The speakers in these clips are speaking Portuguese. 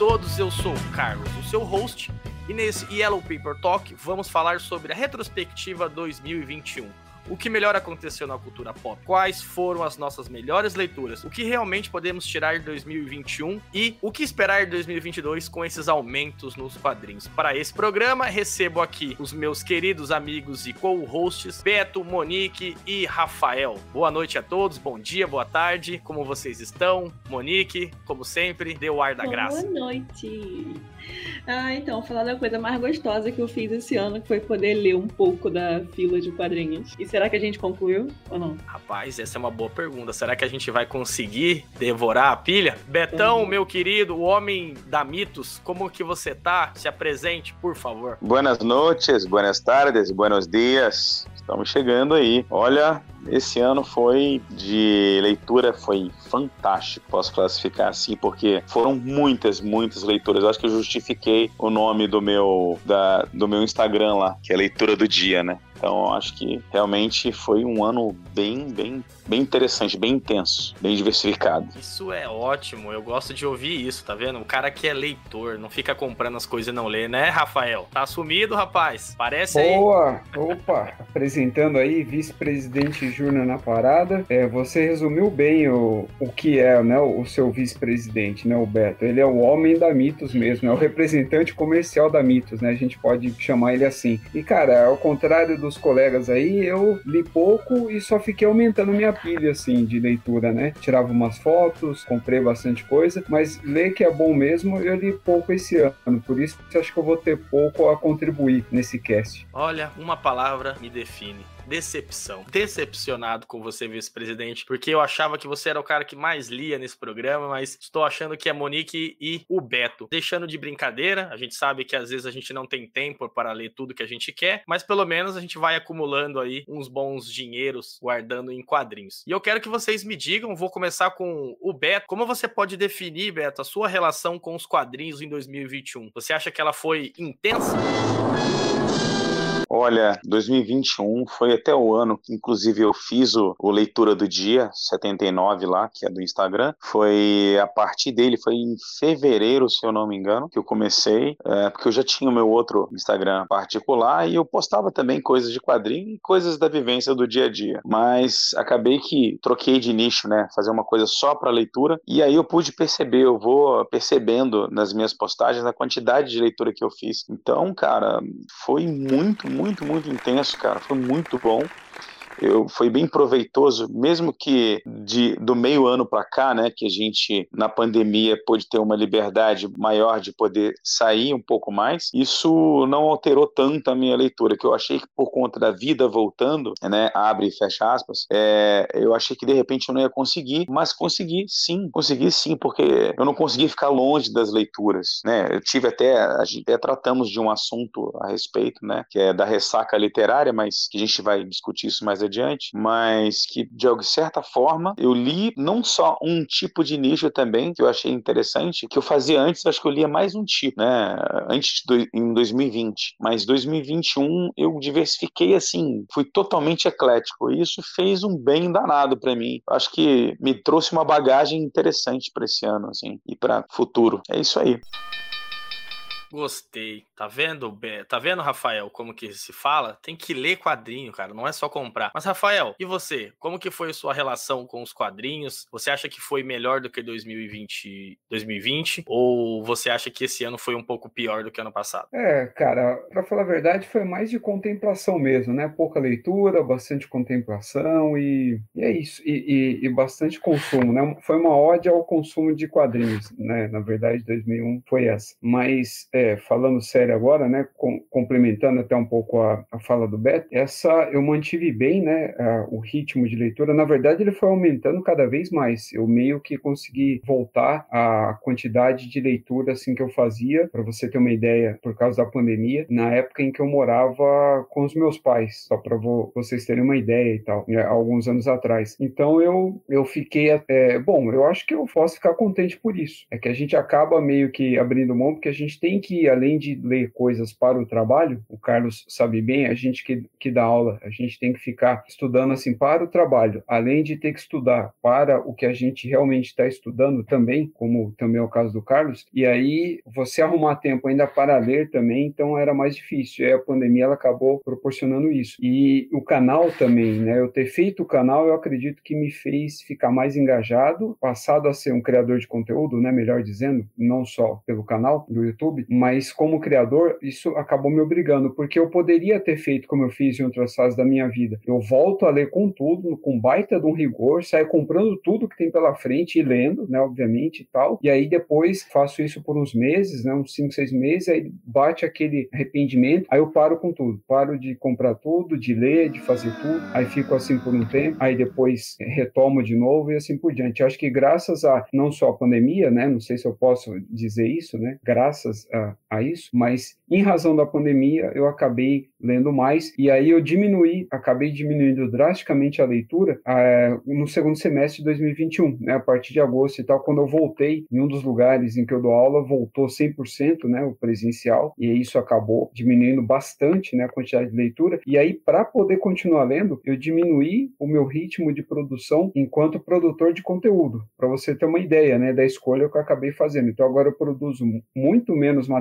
todos, eu sou o Carlos, o seu host, e nesse Yellow Paper Talk vamos falar sobre a retrospectiva 2021 o que melhor aconteceu na cultura pop, quais foram as nossas melhores leituras, o que realmente podemos tirar de 2021 e o que esperar de 2022 com esses aumentos nos quadrinhos. Para esse programa, recebo aqui os meus queridos amigos e co-hosts Beto, Monique e Rafael. Boa noite a todos, bom dia, boa tarde, como vocês estão? Monique, como sempre, dê o ar da boa graça. Boa noite. Ah, então, falar da coisa mais gostosa que eu fiz esse ano, que foi poder ler um pouco da fila de quadrinhos. E será que a gente concluiu ou não? Rapaz, essa é uma boa pergunta. Será que a gente vai conseguir devorar a pilha? Betão, uhum. meu querido, o homem da mitos, como que você tá? Se apresente, por favor. Buenas noches, buenas tardes, buenos dias. Estamos chegando aí. Olha, esse ano foi de leitura, foi fantástico, posso classificar assim, porque foram muitas, muitas leituras. Eu acho que eu justifiquei o nome do meu, da, do meu Instagram lá, que é leitura do dia, né? Então, acho que realmente foi um ano bem, bem, bem interessante, bem intenso, bem diversificado. Isso é ótimo, eu gosto de ouvir isso, tá vendo? O cara que é leitor, não fica comprando as coisas e não lê, né, Rafael? Tá assumido, rapaz? Parece Boa. aí. Boa! Opa! Apresentando aí, vice-presidente Júnior na parada. É, você resumiu bem o, o que é, né, o seu vice-presidente, né, o Beto. Ele é o homem da Mitos mesmo, é o representante comercial da Mitos, né? A gente pode chamar ele assim. E, cara, ao contrário do dos colegas aí, eu li pouco e só fiquei aumentando minha pilha, assim, de leitura, né? Tirava umas fotos, comprei bastante coisa, mas ler que é bom mesmo, eu li pouco esse ano, por isso acho que eu vou ter pouco a contribuir nesse cast. Olha, uma palavra me define decepção. Decepcionado com você, vice-presidente, porque eu achava que você era o cara que mais lia nesse programa, mas estou achando que é Monique e o Beto. Deixando de brincadeira, a gente sabe que às vezes a gente não tem tempo para ler tudo que a gente quer, mas pelo menos a gente vai acumulando aí uns bons dinheiros guardando em quadrinhos. E eu quero que vocês me digam, vou começar com o Beto, como você pode definir, Beto, a sua relação com os quadrinhos em 2021? Você acha que ela foi intensa? Olha, 2021 foi até o ano que, inclusive, eu fiz o, o, Leitura do Dia 79 lá, que é do Instagram. Foi a partir dele, foi em fevereiro, se eu não me engano, que eu comecei, é, porque eu já tinha o meu outro Instagram particular e eu postava também coisas de quadrinho e coisas da vivência do dia a dia. Mas acabei que troquei de nicho, né? Fazer uma coisa só para leitura. E aí eu pude perceber, eu vou percebendo nas minhas postagens a quantidade de leitura que eu fiz. Então, cara, foi muito, muito muito, muito intenso, cara. Foi muito bom eu, foi bem proveitoso, mesmo que de, do meio ano para cá, né, que a gente na pandemia pôde ter uma liberdade maior de poder sair um pouco mais, isso não alterou tanto a minha leitura, que eu achei que por conta da vida voltando, né, abre e fecha aspas, é, eu achei que de repente eu não ia conseguir, mas consegui sim, consegui sim, porque eu não consegui ficar longe das leituras, né, eu tive até, a gente até tratamos de um assunto a respeito, né, que é da ressaca literária, mas que a gente vai discutir isso mais adiante, adiante, mas que de certa forma eu li não só um tipo de nicho também, que eu achei interessante, que eu fazia antes, acho que eu lia mais um tipo, né? Antes do, em 2020, mas 2021 eu diversifiquei assim, fui totalmente eclético. E isso fez um bem danado para mim. Acho que me trouxe uma bagagem interessante para esse ano, assim, e para futuro. É isso aí. Gostei. Tá vendo, tá vendo, Rafael, como que se fala? Tem que ler quadrinho, cara, não é só comprar. Mas, Rafael, e você? Como que foi sua relação com os quadrinhos? Você acha que foi melhor do que 2020, 2020? Ou você acha que esse ano foi um pouco pior do que ano passado? É, cara, pra falar a verdade, foi mais de contemplação mesmo, né? Pouca leitura, bastante contemplação e, e é isso. E, e, e, bastante consumo, né? Foi uma ode ao consumo de quadrinhos, né? Na verdade, 2001 foi essa. Mas... É, é, falando sério agora, né, com, complementando até um pouco a, a, fala do Beto, essa eu mantive bem, né, a, o ritmo de leitura. Na verdade, ele foi aumentando cada vez mais. Eu meio que consegui voltar à quantidade de leitura assim que eu fazia, para você ter uma ideia, por causa da pandemia, na época em que eu morava com os meus pais, só para vo, vocês terem uma ideia e tal, né, alguns anos atrás. Então eu eu fiquei até, bom, eu acho que eu posso ficar contente por isso. É que a gente acaba meio que abrindo mão porque a gente tem que que, além de ler coisas para o trabalho, o Carlos sabe bem, a gente que, que dá aula, a gente tem que ficar estudando assim para o trabalho, além de ter que estudar para o que a gente realmente está estudando também, como também é o caso do Carlos, e aí você arrumar tempo ainda para ler também, então era mais difícil. E a pandemia ela acabou proporcionando isso. E o canal também, né? Eu ter feito o canal, eu acredito que me fez ficar mais engajado, passado a ser um criador de conteúdo, né? Melhor dizendo, não só pelo canal do YouTube, mas como criador, isso acabou me obrigando, porque eu poderia ter feito como eu fiz em outras fases da minha vida. Eu volto a ler com tudo, com baita de um rigor, saio comprando tudo que tem pela frente e lendo, né? Obviamente e tal. E aí depois faço isso por uns meses, né? Uns 5, 6 meses, aí bate aquele arrependimento, aí eu paro com tudo. Paro de comprar tudo, de ler, de fazer tudo. Aí fico assim por um tempo, aí depois retomo de novo e assim por diante. Eu acho que graças a não só a pandemia, né? Não sei se eu posso dizer isso, né? Graças a, a isso, mas em razão da pandemia eu acabei lendo mais e aí eu diminuí, acabei diminuindo drasticamente a leitura é, no segundo semestre de 2021, né? A partir de agosto e tal, quando eu voltei em um dos lugares em que eu dou aula, voltou 100%, né? O presencial e isso acabou diminuindo bastante, né? A quantidade de leitura e aí para poder continuar lendo, eu diminuí o meu ritmo de produção enquanto produtor de conteúdo, para você ter uma ideia, né? Da escolha que eu acabei fazendo. Então agora eu produzo muito menos material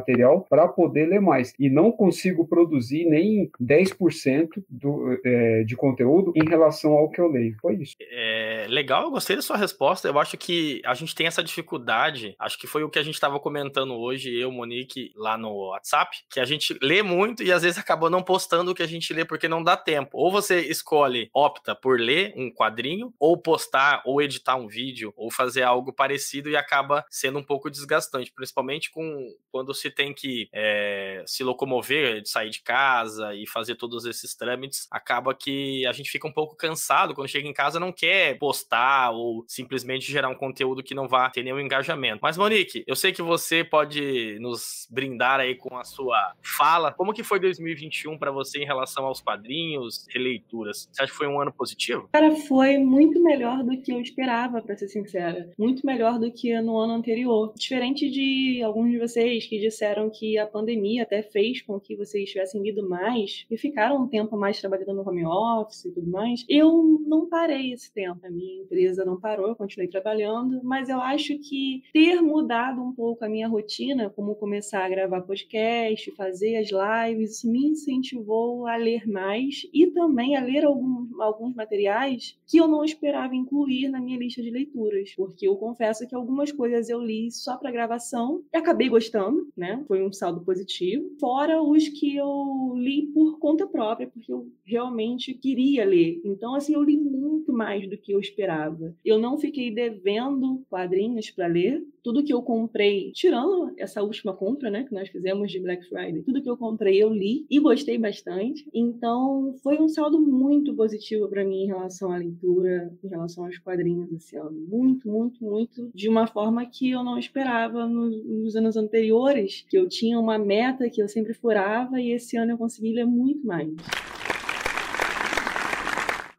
para poder ler mais e não consigo produzir nem 10% do, é, de conteúdo em relação ao que eu leio. Foi isso. É, legal, eu gostei da sua resposta. Eu acho que a gente tem essa dificuldade. Acho que foi o que a gente estava comentando hoje, eu, Monique, lá no WhatsApp, que a gente lê muito e às vezes acabou não postando o que a gente lê porque não dá tempo. Ou você escolhe, opta por ler um quadrinho, ou postar, ou editar um vídeo, ou fazer algo parecido e acaba sendo um pouco desgastante, principalmente com quando se tem que é, se locomover, sair de casa e fazer todos esses trâmites, acaba que a gente fica um pouco cansado quando chega em casa, não quer postar ou simplesmente gerar um conteúdo que não vá ter nenhum engajamento. Mas Monique, eu sei que você pode nos brindar aí com a sua fala. Como que foi 2021 para você em relação aos quadrinhos, releituras? Você acha que foi um ano positivo? Cara, foi muito melhor do que eu esperava, para ser sincera. Muito melhor do que no ano anterior. Diferente de alguns de vocês que disseram que a pandemia até fez com que vocês tivessem lido mais e ficaram um tempo mais trabalhando no home office e tudo mais. Eu não parei esse tempo. A minha empresa não parou, eu continuei trabalhando, mas eu acho que ter mudado um pouco a minha rotina, como começar a gravar podcast, fazer as lives, isso me incentivou a ler mais e também a ler alguns, alguns materiais que eu não esperava incluir na minha lista de leituras, porque eu confesso que algumas coisas eu li só para gravação e acabei gostando, né? Foi um saldo positivo. Fora os que eu li por conta própria, porque eu realmente queria ler. Então, assim, eu li muito mais do que eu esperava. Eu não fiquei devendo quadrinhos para ler. Tudo que eu comprei, tirando essa última compra, né, que nós fizemos de Black Friday, tudo que eu comprei eu li e gostei bastante. Então, foi um saldo muito positivo para mim em relação à leitura, em relação aos quadrinhos esse ano. Muito, muito, muito, de uma forma que eu não esperava nos, nos anos anteriores, que eu tinha uma meta que eu sempre furava e esse ano eu consegui ler muito mais.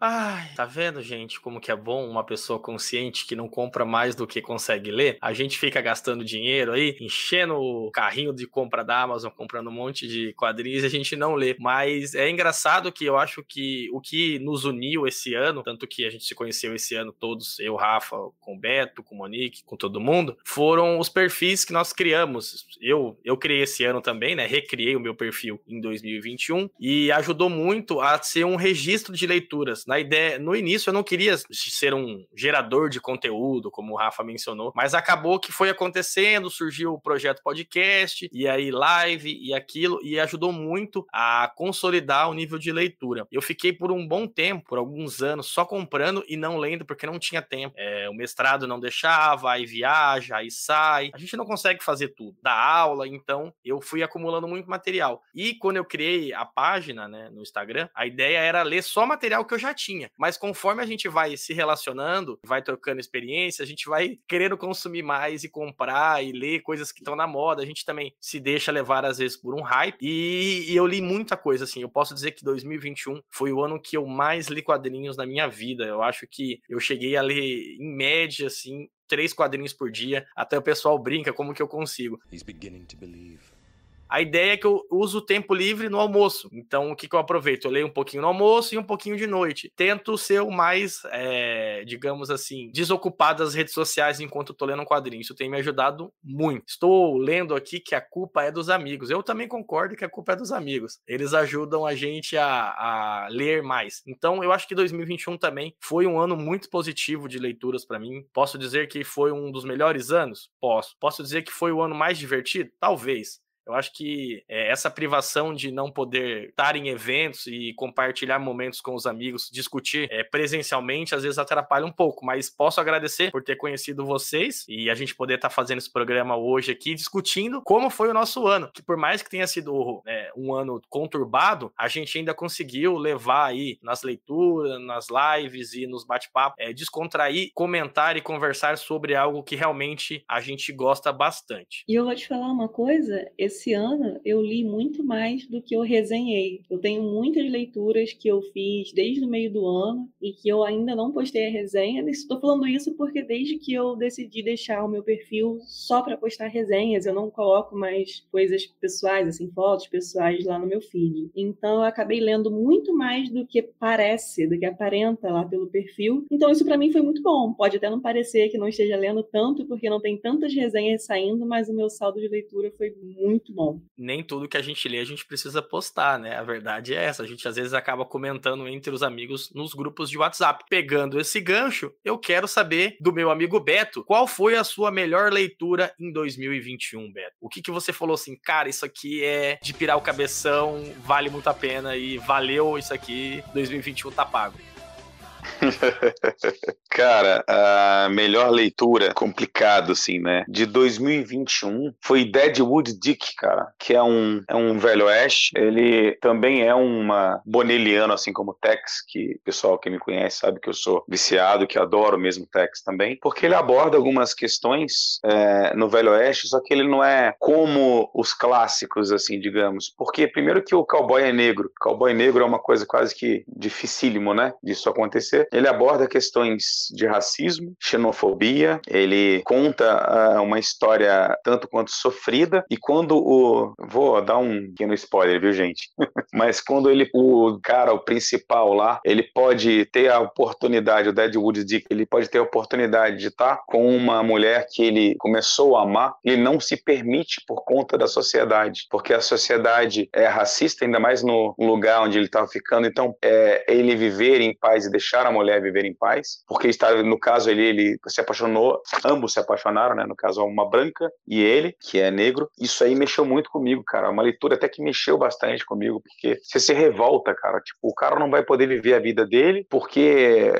Ai, tá vendo, gente, como que é bom uma pessoa consciente que não compra mais do que consegue ler? A gente fica gastando dinheiro aí, enchendo o carrinho de compra da Amazon, comprando um monte de quadrinhos e a gente não lê. Mas é engraçado que eu acho que o que nos uniu esse ano, tanto que a gente se conheceu esse ano todos, eu, Rafa, com o Beto, com o Monique, com todo mundo, foram os perfis que nós criamos. Eu, eu criei esse ano também, né? Recriei o meu perfil em 2021 e ajudou muito a ser um registro de leituras na ideia, no início eu não queria ser um gerador de conteúdo, como o Rafa mencionou, mas acabou que foi acontecendo, surgiu o projeto podcast, e aí live e aquilo, e ajudou muito a consolidar o nível de leitura. Eu fiquei por um bom tempo, por alguns anos, só comprando e não lendo, porque não tinha tempo. É, o mestrado não deixava, aí viaja, aí sai. A gente não consegue fazer tudo. Da aula, então eu fui acumulando muito material. E quando eu criei a página, né, no Instagram, a ideia era ler só material que eu já tinha. Mas conforme a gente vai se relacionando, vai trocando experiência, a gente vai querendo consumir mais e comprar e ler coisas que estão na moda. A gente também se deixa levar, às vezes, por um hype. E, e, eu li muita coisa, assim. Eu posso dizer que 2021 foi o ano que eu mais li quadrinhos na minha vida. Eu acho que eu cheguei a ler, em média, assim, três quadrinhos por dia. Até o pessoal brinca como que eu consigo. He's beginning to believe. A ideia é que eu uso o tempo livre no almoço. Então, o que, que eu aproveito? Eu leio um pouquinho no almoço e um pouquinho de noite. Tento ser o mais, é, digamos assim, desocupado das redes sociais enquanto eu tô lendo um quadrinho. Isso tem me ajudado muito. Estou lendo aqui que a culpa é dos amigos. Eu também concordo que a culpa é dos amigos. Eles ajudam a gente a, a ler mais. Então, eu acho que 2021 também foi um ano muito positivo de leituras para mim. Posso dizer que foi um dos melhores anos? Posso. Posso dizer que foi o ano mais divertido? Talvez. Eu acho que é, essa privação de não poder estar em eventos e compartilhar momentos com os amigos, discutir é, presencialmente, às vezes atrapalha um pouco, mas posso agradecer por ter conhecido vocês e a gente poder estar fazendo esse programa hoje aqui, discutindo como foi o nosso ano. Que por mais que tenha sido é, um ano conturbado, a gente ainda conseguiu levar aí nas leituras, nas lives e nos bate-papos, descontrair, comentar e conversar sobre algo que realmente a gente gosta bastante. E eu vou te falar uma coisa, esse esse ano eu li muito mais do que eu resenhei. Eu tenho muitas leituras que eu fiz desde o meio do ano e que eu ainda não postei a resenha. Estou falando isso porque desde que eu decidi deixar o meu perfil só para postar resenhas, eu não coloco mais coisas pessoais, assim, fotos pessoais lá no meu feed. Então eu acabei lendo muito mais do que parece, do que aparenta lá pelo perfil. Então isso para mim foi muito bom. Pode até não parecer que não esteja lendo tanto porque não tem tantas resenhas saindo, mas o meu saldo de leitura foi muito muito bom. Nem tudo que a gente lê a gente precisa postar, né? A verdade é essa. A gente às vezes acaba comentando entre os amigos nos grupos de WhatsApp. Pegando esse gancho, eu quero saber do meu amigo Beto, qual foi a sua melhor leitura em 2021, Beto? O que que você falou assim, cara, isso aqui é de pirar o cabeção, vale muito a pena e valeu isso aqui, 2021 tá pago. Cara, a melhor leitura, complicado assim, né? De 2021 foi Deadwood Dick, cara, que é um, é um velho oeste. Ele também é uma boneliano, assim como Tex, que o pessoal que me conhece sabe que eu sou viciado, que adoro mesmo Tex também, porque ele aborda algumas questões é, no velho oeste, só que ele não é como os clássicos, assim, digamos. Porque, primeiro, que o cowboy é negro. O cowboy negro é uma coisa quase que dificílimo, né? Disso acontecer. Ele aborda questões de racismo, xenofobia, ele conta uh, uma história tanto quanto sofrida, e quando o. Vou dar um pequeno spoiler, viu, gente? Mas quando ele, o cara, o principal lá, ele pode ter a oportunidade, o Deadwood Dick, ele pode ter a oportunidade de estar com uma mulher que ele começou a amar, ele não se permite por conta da sociedade, porque a sociedade é racista, ainda mais no lugar onde ele estava ficando, então é ele viver em paz e deixar a mulher viver em paz, porque está no caso ele ele se apaixonou, ambos se apaixonaram, né? No caso uma branca e ele, que é negro. Isso aí mexeu muito comigo, cara. Uma leitura até que mexeu bastante comigo, porque você se revolta, cara. Tipo, o cara não vai poder viver a vida dele porque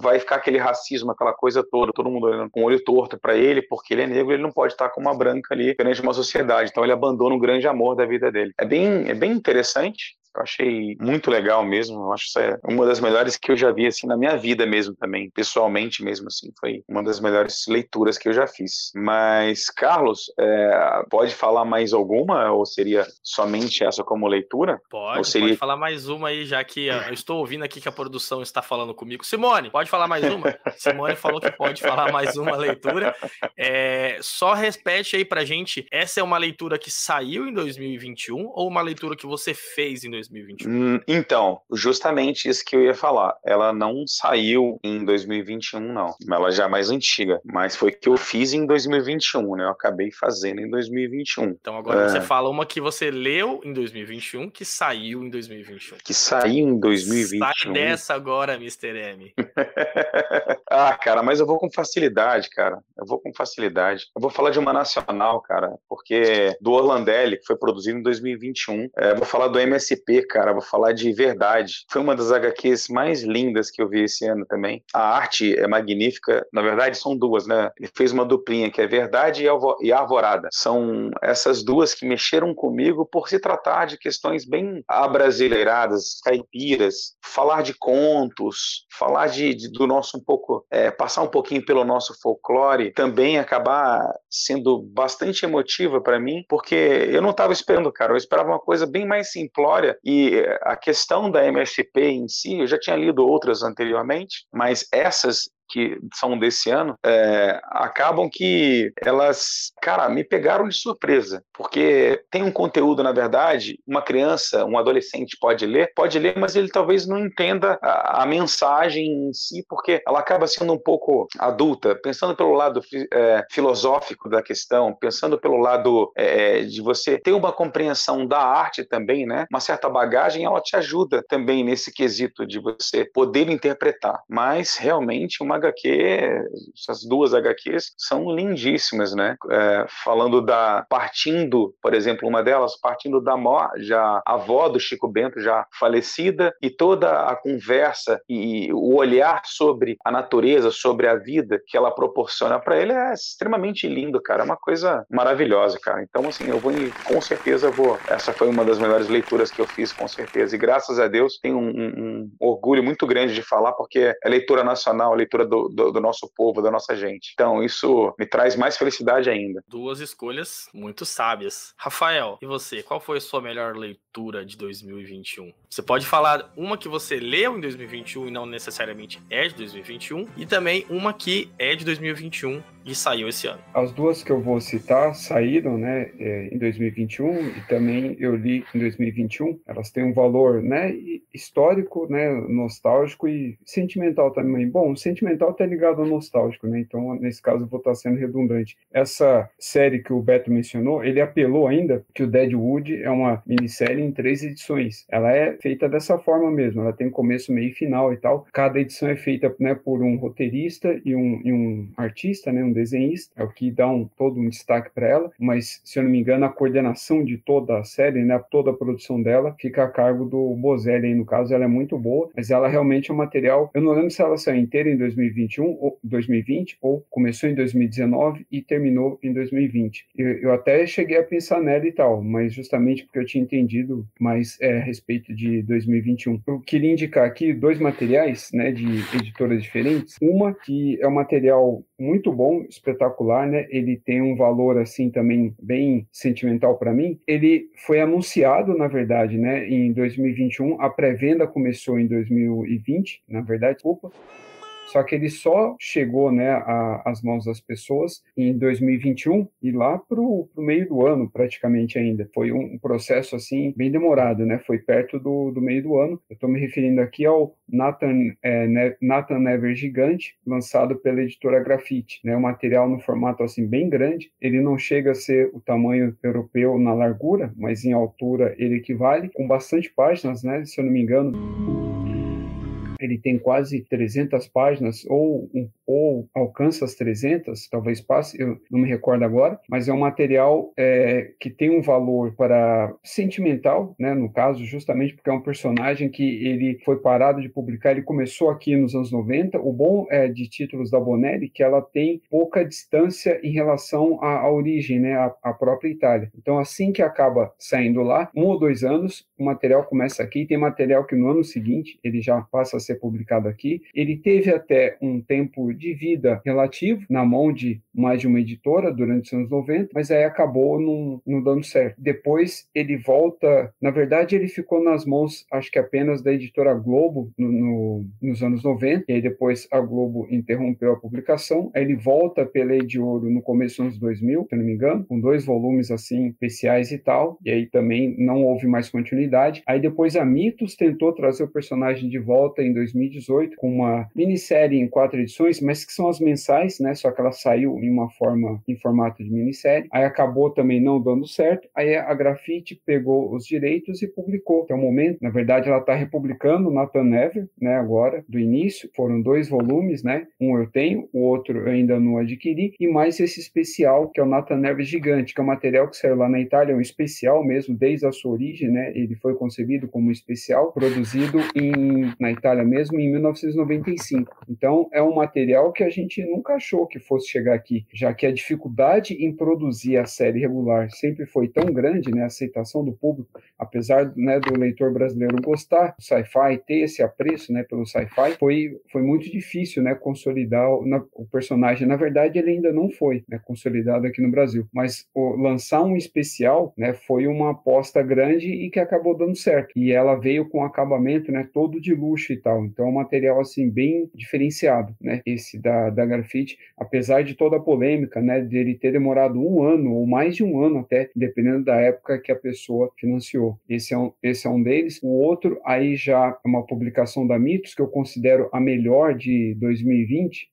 vai ficar aquele racismo, aquela coisa toda, todo mundo olhando com o olho torto para ele, porque ele é negro, ele não pode estar com uma branca ali perante uma sociedade. Então ele abandona um grande amor da vida dele. É bem, é bem interessante. Eu achei muito legal mesmo. Eu acho que isso é uma das melhores que eu já vi assim na minha vida mesmo também, pessoalmente mesmo assim. Foi uma das melhores leituras que eu já fiz. Mas Carlos, é, pode falar mais alguma ou seria somente essa como leitura? Pode. Seria... Pode falar mais uma aí, já que eu estou ouvindo aqui que a produção está falando comigo. Simone, pode falar mais uma? Simone falou que pode falar mais uma leitura. É, só repete aí pra gente. Essa é uma leitura que saiu em 2021 ou uma leitura que você fez em 2021? 2021? Hum, então, justamente isso que eu ia falar. Ela não saiu em 2021, não. Ela já é mais antiga. Mas foi que eu fiz em 2021, né? Eu acabei fazendo em 2021. Então agora é... você fala uma que você leu em 2021, que saiu em 2021. Que saiu em 2021. Sai dessa agora, Mr. M. ah, cara, mas eu vou com facilidade, cara. Eu vou com facilidade. Eu vou falar de uma nacional, cara, porque do Orlandelli, que foi produzido em 2021. É, vou falar do MSP, cara, vou falar de verdade. Foi uma das HQs mais lindas que eu vi esse ano também. A arte é magnífica, na verdade são duas, né? Ele fez uma duplinha que é Verdade e Arvorada. São essas duas que mexeram comigo por se tratar de questões bem abrasileiradas, caipiras, falar de contos, falar de, de do nosso um pouco, é, passar um pouquinho pelo nosso folclore, também acabar sendo bastante emotiva para mim, porque eu não estava esperando, cara, eu esperava uma coisa bem mais simplória e a questão da MSP em si, eu já tinha lido outras anteriormente, mas essas que são desse ano, é, acabam que elas, cara, me pegaram de surpresa, porque tem um conteúdo, na verdade, uma criança, um adolescente pode ler, pode ler, mas ele talvez não entenda a, a mensagem em si, porque ela acaba sendo um pouco adulta, pensando pelo lado é, filosófico da questão, pensando pelo lado é, é, de você ter uma compreensão da arte também, né? Uma certa bagagem, ela te ajuda também nesse quesito de você poder interpretar. Mas realmente uma HQ, essas duas HQs são lindíssimas, né? É, falando da partindo, por exemplo, uma delas partindo da já avó do Chico Bento já falecida e toda a conversa e o olhar sobre a natureza, sobre a vida que ela proporciona para ele é extremamente lindo, cara. É uma coisa maravilhosa, cara. Então, assim, eu vou com certeza vou. Essa foi uma das melhores leituras que eu fiz, com certeza. E graças a Deus tenho um, um orgulho muito grande de falar, porque é leitura nacional, leitura do, do, do nosso povo, da nossa gente. Então, isso me traz mais felicidade ainda. Duas escolhas muito sábias. Rafael, e você? Qual foi a sua melhor leitura de 2021? Você pode falar uma que você leu em 2021 e não necessariamente é de 2021, e também uma que é de 2021 e saiu esse ano. As duas que eu vou citar saíram, né, é, em 2021 e também eu li em 2021. Elas têm um valor, né, histórico, né, nostálgico e sentimental também. Bom, sentimental está ligado ao nostálgico, né? Então, nesse caso, eu vou estar sendo redundante. Essa série que o Beto mencionou, ele apelou ainda que o Deadwood é uma minissérie em três edições. Ela é feita dessa forma mesmo. Ela tem começo, meio e final e tal. Cada edição é feita, né, por um roteirista e um, e um artista, né, um desenhista, é o que dá um, todo um destaque para ela, mas se eu não me engano, a coordenação de toda a série, né, toda a produção dela, fica a cargo do Bozelli, no caso, ela é muito boa, mas ela realmente é um material, eu não lembro se ela saiu inteira em 2021 ou 2020, ou começou em 2019 e terminou em 2020. Eu, eu até cheguei a pensar nela e tal, mas justamente porque eu tinha entendido mais é, a respeito de 2021. Eu queria indicar aqui dois materiais, né, de editoras diferentes. Uma que é um material muito bom, espetacular, né? Ele tem um valor assim também bem sentimental para mim. Ele foi anunciado, na verdade, né, em 2021. A pré-venda começou em 2020, na verdade, desculpa. Só que ele só chegou né, às mãos das pessoas em 2021 e lá para o meio do ano, praticamente ainda. Foi um processo assim bem demorado, né? Foi perto do, do meio do ano. Eu estou me referindo aqui ao Nathan, é, Nathan Never Gigante, lançado pela editora Grafite. Né? Um material no formato assim bem grande. Ele não chega a ser o tamanho europeu na largura, mas em altura ele equivale, com bastante páginas, né? Se eu não me engano ele tem quase 300 páginas, ou, ou alcança as 300, talvez passe, eu não me recordo agora, mas é um material é, que tem um valor para sentimental, né, no caso, justamente porque é um personagem que ele foi parado de publicar, ele começou aqui nos anos 90. O bom é de títulos da Bonelli que ela tem pouca distância em relação à, à origem, né, à, à própria Itália. Então, assim que acaba saindo lá, um ou dois anos, o material começa aqui, tem material que no ano seguinte ele já passa a ser publicado aqui. Ele teve até um tempo de vida relativo na mão de mais de uma editora durante os anos 90, mas aí acabou não, dando certo. Depois ele volta, na verdade ele ficou nas mãos, acho que apenas da editora Globo no, no, nos anos 90, e aí depois a Globo interrompeu a publicação, aí ele volta pela de Ouro no começo dos anos 2000, se não me engano, com dois volumes assim especiais e tal, e aí também não houve mais continuidade. Aí depois a Mitos tentou trazer o personagem de volta em 2018 com uma minissérie em quatro edições, mas que são as mensais, né? Só que ela saiu em uma forma, em formato de minissérie. Aí acabou também não dando certo. Aí a Grafite pegou os direitos e publicou. Até o momento, na verdade, ela está republicando Nathan Never, né? Agora, do início. Foram dois volumes, né? Um eu tenho, o outro eu ainda não adquiri. E mais esse especial, que é o Nathan Never Gigante, que é um material que saiu lá na Itália, um especial mesmo, desde a sua origem, né? Ele foi concebido como um especial, produzido em, na Itália mesmo em 1995. Então, é um material que a gente nunca achou que fosse chegar aqui, já que a dificuldade em produzir a série regular sempre foi tão grande, né, a aceitação do público, apesar né, do leitor brasileiro gostar do sci-fi, ter esse apreço né, pelo sci-fi, foi, foi muito difícil né, consolidar o, na, o, personagem. Na verdade, ele ainda não foi né, consolidado aqui no Brasil, mas o, lançar um especial né, foi uma aposta grande e que acabou dando certo. E ela veio com acabamento né, todo de luxo e tal. Então, é um material assim bem diferenciado. Né? Esse da, da grafite, apesar de toda a polêmica, né, de ele ter demorado um ano ou mais de um ano até, dependendo da época que a pessoa financiou. Esse é um, esse é um deles. O outro, aí já é uma publicação da Mitos, que eu considero a melhor de 2020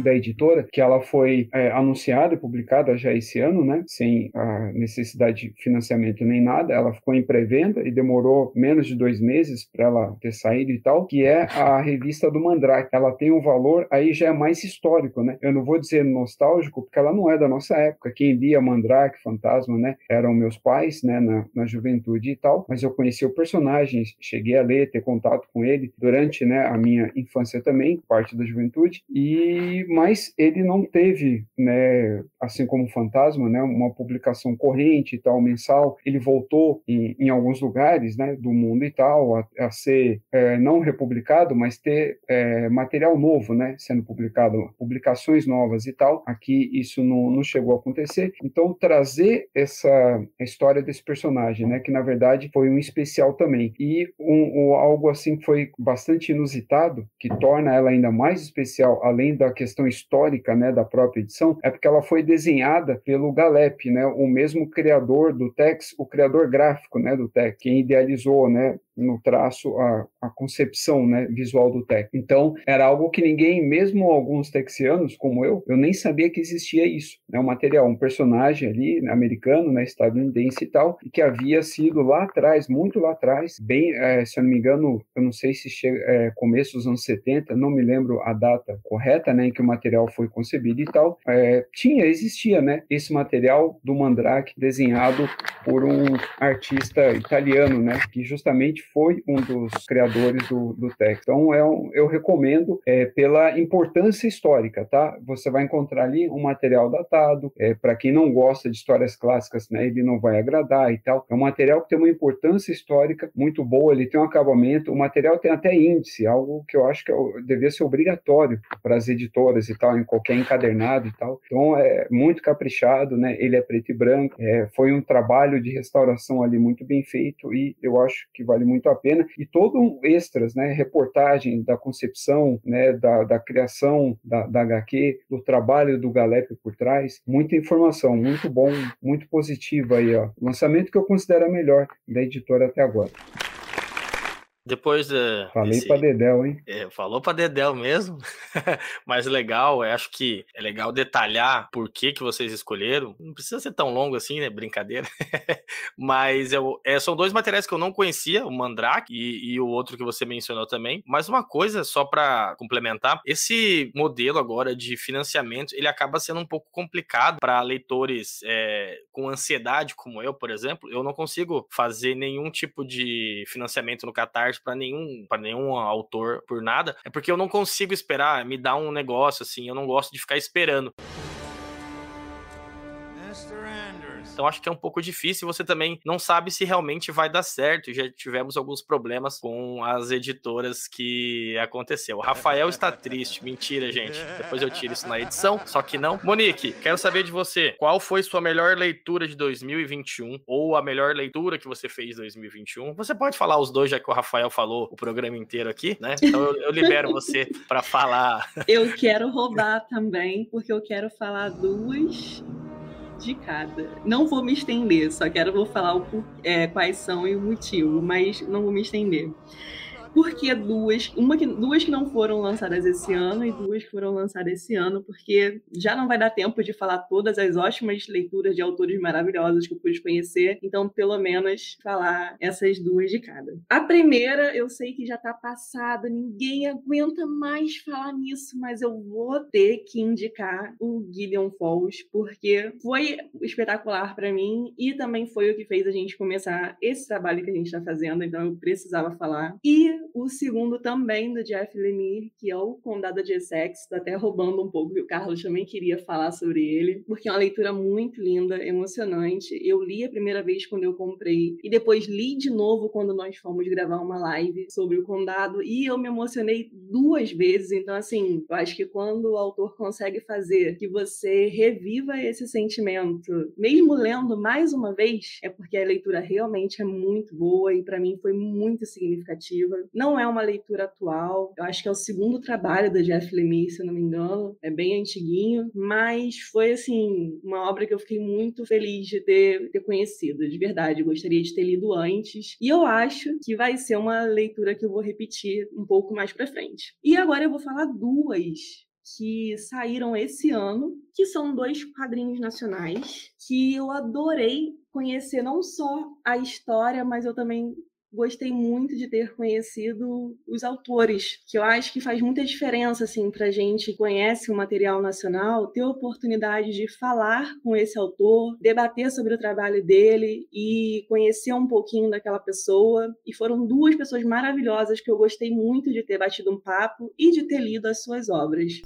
da editora, que ela foi é, anunciada e publicada já esse ano, né, sem a necessidade de financiamento nem nada, ela ficou em pré-venda e demorou menos de dois meses para ela ter saído e tal, que é a revista do Mandrake. Ela tem um valor, aí já é mais histórico, né, eu não vou dizer nostálgico, porque ela não é da nossa época, quem lia Mandrake, Fantasma, né, eram meus pais, né, na, na juventude e tal, mas eu conheci o personagem, cheguei a ler, ter contato com ele durante, né, a minha infância também, parte da juventude, e mas ele não teve, né, assim como o Fantasma, né, uma publicação corrente e tal, mensal. Ele voltou em, em alguns lugares né, do mundo e tal, a, a ser é, não republicado, mas ter é, material novo né, sendo publicado, publicações novas e tal. Aqui isso não, não chegou a acontecer. Então, trazer essa história desse personagem, né, que na verdade foi um especial também, e um, um, algo assim que foi bastante inusitado, que torna ela ainda mais especial, além da questão questão histórica né, da própria edição é porque ela foi desenhada pelo Galep, né, o mesmo criador do Tex, o criador gráfico né, do Tex, quem idealizou né, no traço a, a concepção né, visual do Tex. Então, era algo que ninguém, mesmo alguns texianos como eu, eu nem sabia que existia isso. Né, um material, um personagem ali, né, americano, né, estadunidense e tal, que havia sido lá atrás, muito lá atrás, bem, é, se eu não me engano, eu não sei se chega é, começo dos anos 70, não me lembro a data correta, né, em que o material foi concebido e tal, é, tinha, existia, né, esse material do Mandrake desenhado por um artista italiano, né, que justamente foi um dos criadores do, do Tech. Então, é um, eu recomendo é, pela importância histórica, tá? Você vai encontrar ali um material datado, é, para quem não gosta de histórias clássicas, né, ele não vai agradar e tal. É um material que tem uma importância histórica muito boa, ele tem um acabamento, o material tem até índice, algo que eu acho que é devia ser obrigatório para as editoras e tal, em qualquer encadernado e tal. Então, é muito caprichado, né? Ele é preto e branco, é, foi um trabalho de restauração ali muito bem feito e eu acho que vale muito a pena. E todo extras, né? Reportagem da concepção, né? Da, da criação da, da HQ, do trabalho do Galep por trás, muita informação, muito bom, muito positivo aí, ó. Lançamento que eu considero a melhor da editora até agora. Depois da. Falei desse, pra Dedel, hein? É, falou pra Dedel mesmo. Mas legal, acho que é legal detalhar por que, que vocês escolheram. Não precisa ser tão longo assim, né? Brincadeira. Mas eu, é, são dois materiais que eu não conhecia, o Mandrake e, e o outro que você mencionou também. Mas uma coisa, só para complementar, esse modelo agora de financiamento, ele acaba sendo um pouco complicado para leitores é, com ansiedade como eu, por exemplo. Eu não consigo fazer nenhum tipo de financiamento no Para nenhum, para nenhum autor por nada, é porque eu não consigo esperar, me dá um negócio assim, eu não gosto de ficar esperando. Então acho que é um pouco difícil. Você também não sabe se realmente vai dar certo. Já tivemos alguns problemas com as editoras que aconteceu. O Rafael está triste. Mentira, gente. Depois eu tiro isso na edição. Só que não. Monique, quero saber de você. Qual foi sua melhor leitura de 2021? Ou a melhor leitura que você fez em 2021? Você pode falar os dois, já que o Rafael falou o programa inteiro aqui, né? Então eu, eu libero você para falar. Eu quero roubar também, porque eu quero falar duas de cada. Não vou me estender, só quero vou falar o, é, quais são e o motivo, mas não vou me estender. Porque duas, uma que, duas que não foram lançadas esse ano e duas que foram lançadas esse ano, porque já não vai dar tempo de falar todas as ótimas leituras de autores maravilhosos que eu pude conhecer, então pelo menos falar essas duas de cada. A primeira, eu sei que já tá passada, ninguém aguenta mais falar nisso, mas eu vou ter que indicar o Gideon Falls, porque foi espetacular para mim e também foi o que fez a gente começar esse trabalho que a gente está fazendo, então eu precisava falar. E o segundo também do Jeff Lemire, que é o Condado de Essex, tô até roubando um pouco, que o Carlos também queria falar sobre ele, porque é uma leitura muito linda, emocionante. Eu li a primeira vez quando eu comprei e depois li de novo quando nós fomos gravar uma live sobre o Condado e eu me emocionei duas vezes. Então, assim, eu acho que quando o autor consegue fazer que você reviva esse sentimento, mesmo lendo mais uma vez, é porque a leitura realmente é muito boa e para mim foi muito significativa. Não é uma leitura atual. Eu acho que é o segundo trabalho da Jeff Lemire, se eu não me engano. É bem antiguinho, mas foi assim uma obra que eu fiquei muito feliz de ter, ter conhecido, de verdade. Eu gostaria de ter lido antes. E eu acho que vai ser uma leitura que eu vou repetir um pouco mais para frente. E agora eu vou falar duas que saíram esse ano, que são dois quadrinhos nacionais que eu adorei conhecer não só a história, mas eu também gostei muito de ter conhecido os autores, que eu acho que faz muita diferença assim para gente que conhece o material nacional ter a oportunidade de falar com esse autor, debater sobre o trabalho dele e conhecer um pouquinho daquela pessoa. E foram duas pessoas maravilhosas que eu gostei muito de ter batido um papo e de ter lido as suas obras.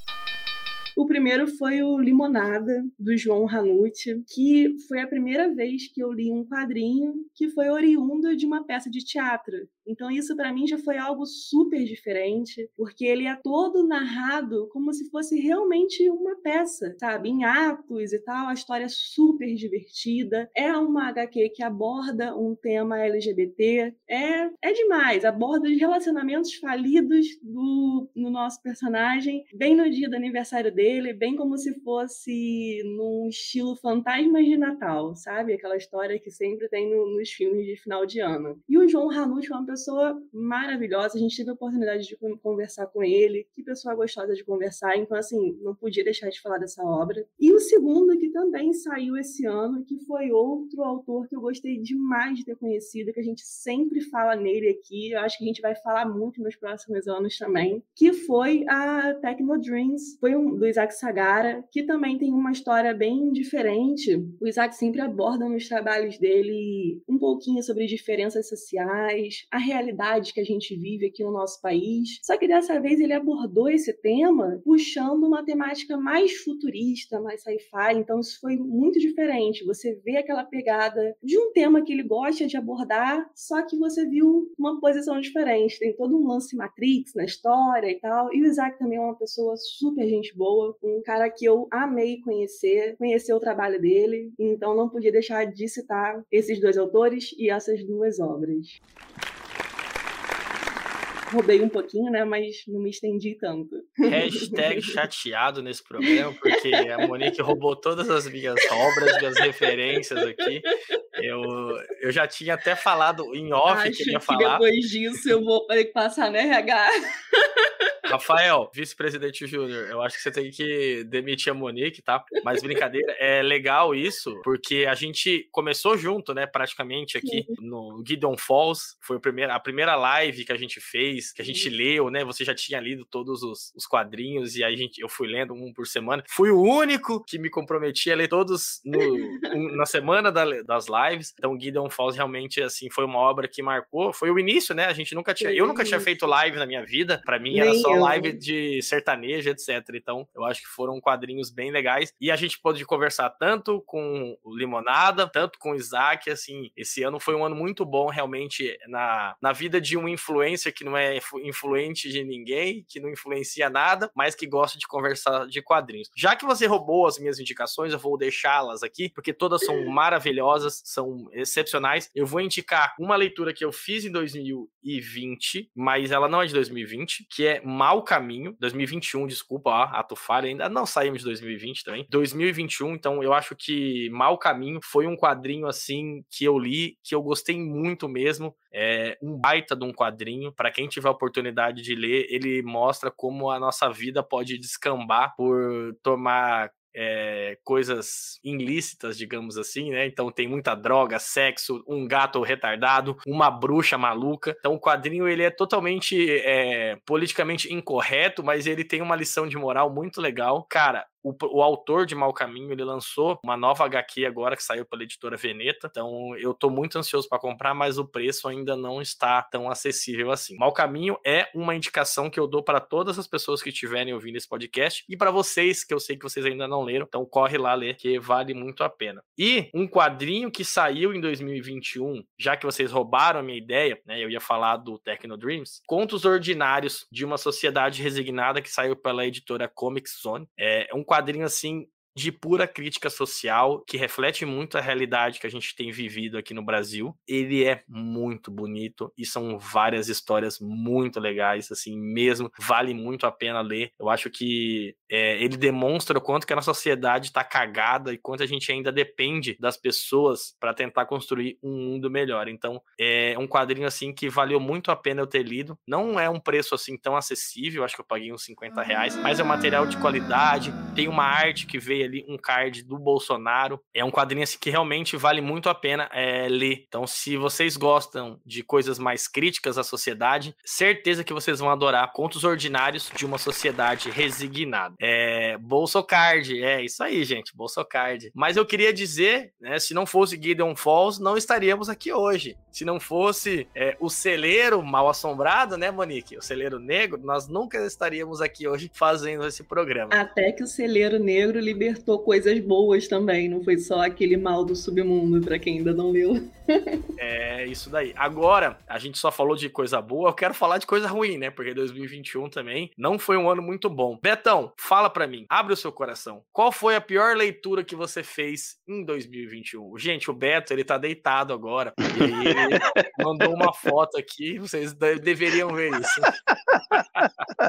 O primeiro foi o Limonada, do João Ranucci, que foi a primeira vez que eu li um quadrinho que foi oriundo de uma peça de teatro. Então isso para mim já foi algo super diferente, porque ele é todo narrado como se fosse realmente uma peça, sabe? Em atos e tal, a história é super divertida. É uma HQ que aborda um tema LGBT. É, é demais, aborda os relacionamentos falidos do no nosso personagem, bem no dia do aniversário dele, bem como se fosse num estilo fantasmas de Natal, sabe? Aquela história que sempre tem no, nos filmes de final de ano. E o João Ranucci é uma pessoa maravilhosa. A gente teve a oportunidade de conversar com ele. Que pessoa gostosa de conversar. Então, assim, não podia deixar de falar dessa obra. E o segundo, que também saiu esse ano, que foi outro autor que eu gostei demais de ter conhecido, que a gente sempre fala nele aqui. Eu acho que a gente vai falar muito nos próximos anos também. Que foi a Techno Dreams. Foi um, do Isaac Sagara, que também tem uma história bem diferente. O Isaac sempre aborda nos trabalhos dele um pouquinho sobre diferenças sociais, a realidade que a gente vive aqui no nosso país. Só que dessa vez ele abordou esse tema puxando uma temática mais futurista, mais sci-fi. Então isso foi muito diferente. Você vê aquela pegada de um tema que ele gosta de abordar, só que você viu uma posição diferente. Tem todo um lance Matrix na história e tal. E o Isaac também é uma pessoa super gente boa, um cara que eu amei conhecer, conhecer o trabalho dele. Então não podia deixar de citar esses dois autores e essas duas obras roubei um pouquinho, né? Mas não me estendi tanto. Hashtag chateado nesse programa, porque a Monique roubou todas as minhas obras, minhas referências aqui. Eu, eu já tinha até falado em off Acho que ia que falar. depois disso eu vou ter que passar na RH. Rafael, vice-presidente júnior, eu acho que você tem que demitir a Monique, tá? Mas brincadeira, é legal isso, porque a gente começou junto, né, praticamente aqui no Gideon Falls, foi a primeira, a primeira live que a gente fez, que a gente leu, né, você já tinha lido todos os, os quadrinhos, e aí a gente, eu fui lendo um por semana. Fui o único que me comprometi a ler todos no, um- na semana da- das lives, então Gideon Falls realmente, assim, foi uma obra que marcou, foi o início, né, a gente nunca tinha, eu nunca tinha feito live na minha vida, pra mim era Nem só eu. live de sertanejo, etc. Então, eu acho que foram quadrinhos bem legais. E a gente pôde conversar tanto com o Limonada, tanto com o Isaac. Assim, esse ano foi um ano muito bom, realmente, na, na vida de um influencer que não é influ- influente de ninguém, que não influencia nada, mas que gosta de conversar de quadrinhos. Já que você roubou as minhas indicações, eu vou deixá-las aqui, porque todas são maravilhosas, são excepcionais. Eu vou indicar uma leitura que eu fiz em 2020, mas ela não é de 2020, que é Mal Caminho, 2021, desculpa, ó, ato falha, ainda não saímos de 2020 também. 2021, então eu acho que Mal Caminho foi um quadrinho assim que eu li, que eu gostei muito mesmo. É um baita de um quadrinho. Para quem tiver a oportunidade de ler, ele mostra como a nossa vida pode descambar por tomar é, coisas ilícitas, digamos assim, né? Então tem muita droga, sexo, um gato retardado, uma bruxa maluca. Então o quadrinho ele é totalmente é, politicamente incorreto, mas ele tem uma lição de moral muito legal. Cara, o, o autor de Mal Caminho, ele lançou uma nova HQ agora que saiu pela editora Veneta. Então eu tô muito ansioso para comprar, mas o preço ainda não está tão acessível assim. Mal Caminho é uma indicação que eu dou para todas as pessoas que estiverem ouvindo esse podcast e para vocês que eu sei que vocês ainda não leram. Então corre lá ler que vale muito a pena. E um quadrinho que saiu em 2021, já que vocês roubaram a minha ideia, né? Eu ia falar do Techno Dreams, Contos Ordinários de uma Sociedade Resignada que saiu pela editora Comic Zone. É um quadrinho assim de pura crítica social, que reflete muito a realidade que a gente tem vivido aqui no Brasil. Ele é muito bonito e são várias histórias muito legais, assim, mesmo. Vale muito a pena ler. Eu acho que é, ele demonstra o quanto que a nossa sociedade está cagada e quanto a gente ainda depende das pessoas para tentar construir um mundo melhor. Então, é um quadrinho assim que valeu muito a pena eu ter lido. Não é um preço assim tão acessível, acho que eu paguei uns 50 reais, mas é um material de qualidade. Tem uma arte que veio ali, um card do Bolsonaro. É um quadrinho assim que realmente vale muito a pena é, ler. Então, se vocês gostam de coisas mais críticas à sociedade, certeza que vocês vão adorar Contos Ordinários de uma Sociedade Resignada. É, Bolsocard, é isso aí, gente, Bolsocard. Mas eu queria dizer, né, se não fosse Gideon Falls, não estaríamos aqui hoje. Se não fosse é, o celeiro mal assombrado, né, Monique? O celeiro negro, nós nunca estaríamos aqui hoje fazendo esse programa. Até que o celeiro negro libertou coisas boas também, não foi só aquele mal do submundo, para quem ainda não leu. é, isso daí. Agora, a gente só falou de coisa boa, eu quero falar de coisa ruim, né? Porque 2021 também não foi um ano muito bom. Betão, fala para mim, abre o seu coração. Qual foi a pior leitura que você fez em 2021? Gente, o Beto, ele tá deitado agora. E ele mandou uma foto aqui, vocês deveriam ver isso.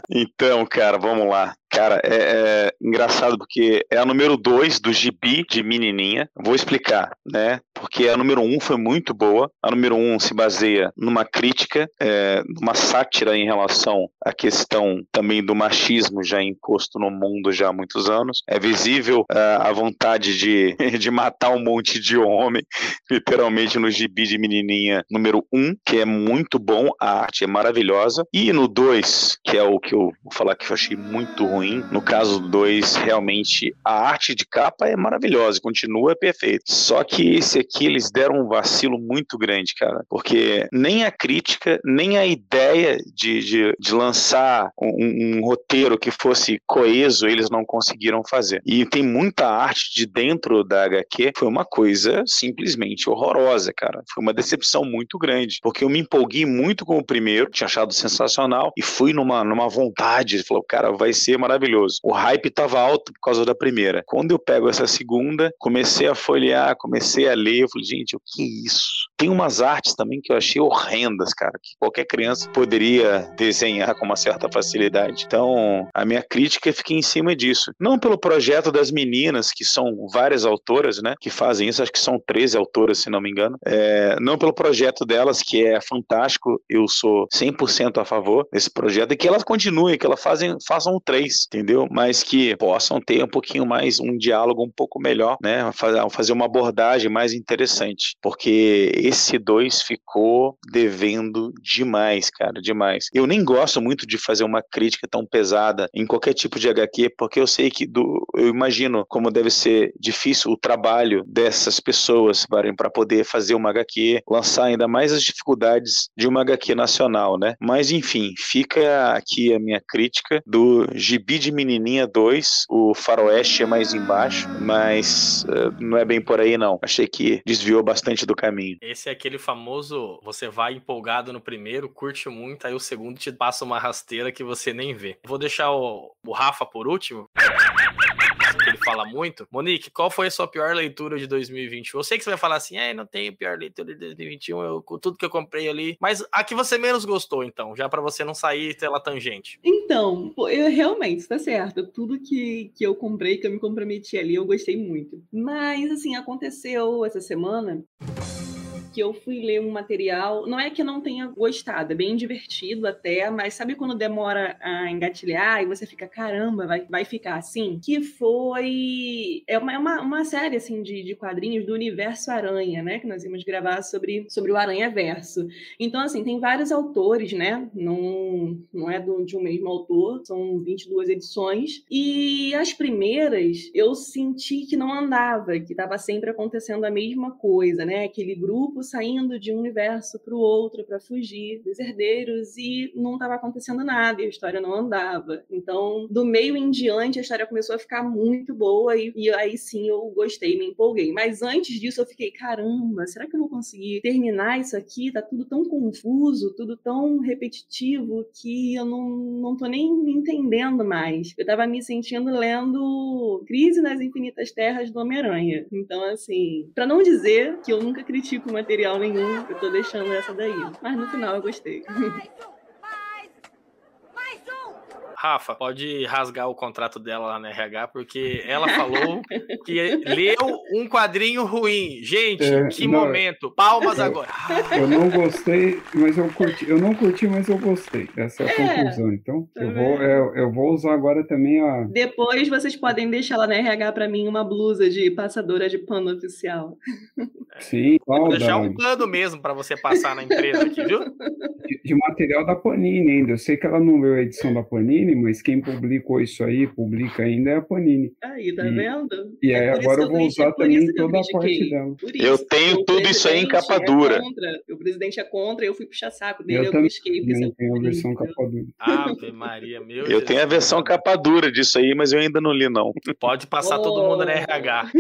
Então, cara, vamos lá. Cara, é, é, engraçado porque é a número 2 do gibi de Menininha. Vou explicar, né? Porque a número 1 um foi muito boa. A número 1 um se baseia numa crítica, é, numa sátira em relação à questão também do machismo já imposto no mundo já há muitos anos. É visível uh, a vontade de, de matar um monte de homem, literalmente no gibi de Menininha número 1, um, que é muito bom, a arte é maravilhosa. E no 2, que é o que eu vou falar que eu achei muito ruim. No caso 2, realmente a arte de capa é maravilhosa, continua perfeito. Só que esse aqui eles deram um vacilo muito grande, cara, porque nem a crítica, nem a ideia de, de, de lançar um, um, roteiro que fosse coeso, eles não conseguiram fazer. E tem muita arte de dentro da HQ, foi uma coisa simplesmente horrorosa, cara. Foi uma decepção muito grande, porque eu me empolguei muito com o primeiro, tinha achado sensacional, e fui numa, numa vontade, falou, cara, vai ser maravilhoso. O hype estava alto por causa da primeira. Quando eu pego essa segunda, comecei a folhear, comecei a ler, eu falei, gente, o que é isso? Tem umas artes também que eu achei horrendas, cara, que qualquer criança poderia desenhar com uma certa facilidade. Então, a minha crítica fica em cima disso. Não pelo projeto das meninas, que são várias autoras, né, que fazem isso, acho que são 13 autoras, se não me engano. É, não pelo projeto delas, que é fantástico, eu sou 100% a favor desse projeto, e que elas continuem, que elas fazem, façam três, entendeu? Mas que possam ter um pouquinho mais, um diálogo um pouco melhor, né? Fazer uma abordagem mais interessante, porque esse dois ficou devendo demais, cara, demais. Eu nem gosto muito de fazer uma crítica tão pesada em qualquer tipo de HQ, porque eu sei que do, eu imagino como deve ser difícil o trabalho dessas pessoas para poder fazer uma HQ, lançar ainda mais as dificuldades de uma HQ nacional, né? Mas enfim, fica aqui a minha crítica do Gibi de Menininha 2, o Faroeste é mais embaixo, mas uh, não é bem por aí não. Achei que desviou bastante do caminho. Esse é aquele famoso, você vai empolgado no primeiro, curte muito, aí o segundo te passa uma rasteira que você nem vê. Vou deixar o, o Rafa por último fala muito. Monique, qual foi a sua pior leitura de 2021? Eu sei que você vai falar assim, é, não tenho pior leitura de 2021, eu, tudo que eu comprei ali. Mas a que você menos gostou, então, já para você não sair pela tangente. Então, eu realmente, tá certo. Tudo que, que eu comprei, que eu me comprometi ali, eu gostei muito. Mas, assim, aconteceu essa semana que eu fui ler um material. Não é que eu não tenha gostado, é bem divertido até, mas sabe quando demora a engatilhar e você fica, caramba, vai, vai ficar assim? Que foi. É uma, é uma, uma série assim de, de quadrinhos do universo Aranha, né? Que nós íamos gravar sobre, sobre o Aranha Verso. Então, assim, tem vários autores, né? Não, não é do, de um mesmo autor, são 22 edições. E as primeiras eu senti que não andava, que estava sempre acontecendo a mesma coisa, né? Aquele grupo saindo de um universo para o outro para fugir dos herdeiros e não estava acontecendo nada, e a história não andava. Então, do meio em diante, a história começou a ficar muito boa e, e aí sim eu gostei, me empolguei. Mas antes disso, eu fiquei, caramba, será que eu vou conseguir terminar isso aqui? Tá tudo tão confuso, tudo tão repetitivo que eu não, não tô nem entendendo mais. Eu tava me sentindo lendo Crise nas Infinitas Terras do Homem-Aranha. Então, assim, para não dizer que eu nunca critico material nenhum, eu tô deixando essa daí. Mas no final eu gostei. Rafa, pode rasgar o contrato dela lá na RH, porque ela falou que leu um quadrinho ruim. Gente, é, que não, momento. Palmas eu, agora. Eu não gostei, mas eu curti. Eu não curti, mas eu gostei. Essa é a é, conclusão. Então, eu vou, eu, eu, vou usar agora também a. Depois vocês podem deixar lá na RH para mim uma blusa de passadora de pano oficial. Sim, Vou deixar um pano mesmo para você passar na empresa aqui, viu? De, de material da Panini ainda. Eu sei que ela não leu a edição da Panini, mas quem publicou isso aí, publica ainda é a Panini. Aí, tá e, vendo? E aí é agora eu vou usar também toda a parte dela. eu tenho tudo isso aí em capa é dura. É o presidente é contra, eu fui puxar saco dele, eu, eu busquei. Eu tenho a versão capa dura. Ave Maria, meu Eu tenho a versão capa dura disso aí, mas eu ainda não li, não. Pode passar oh. todo mundo na RH.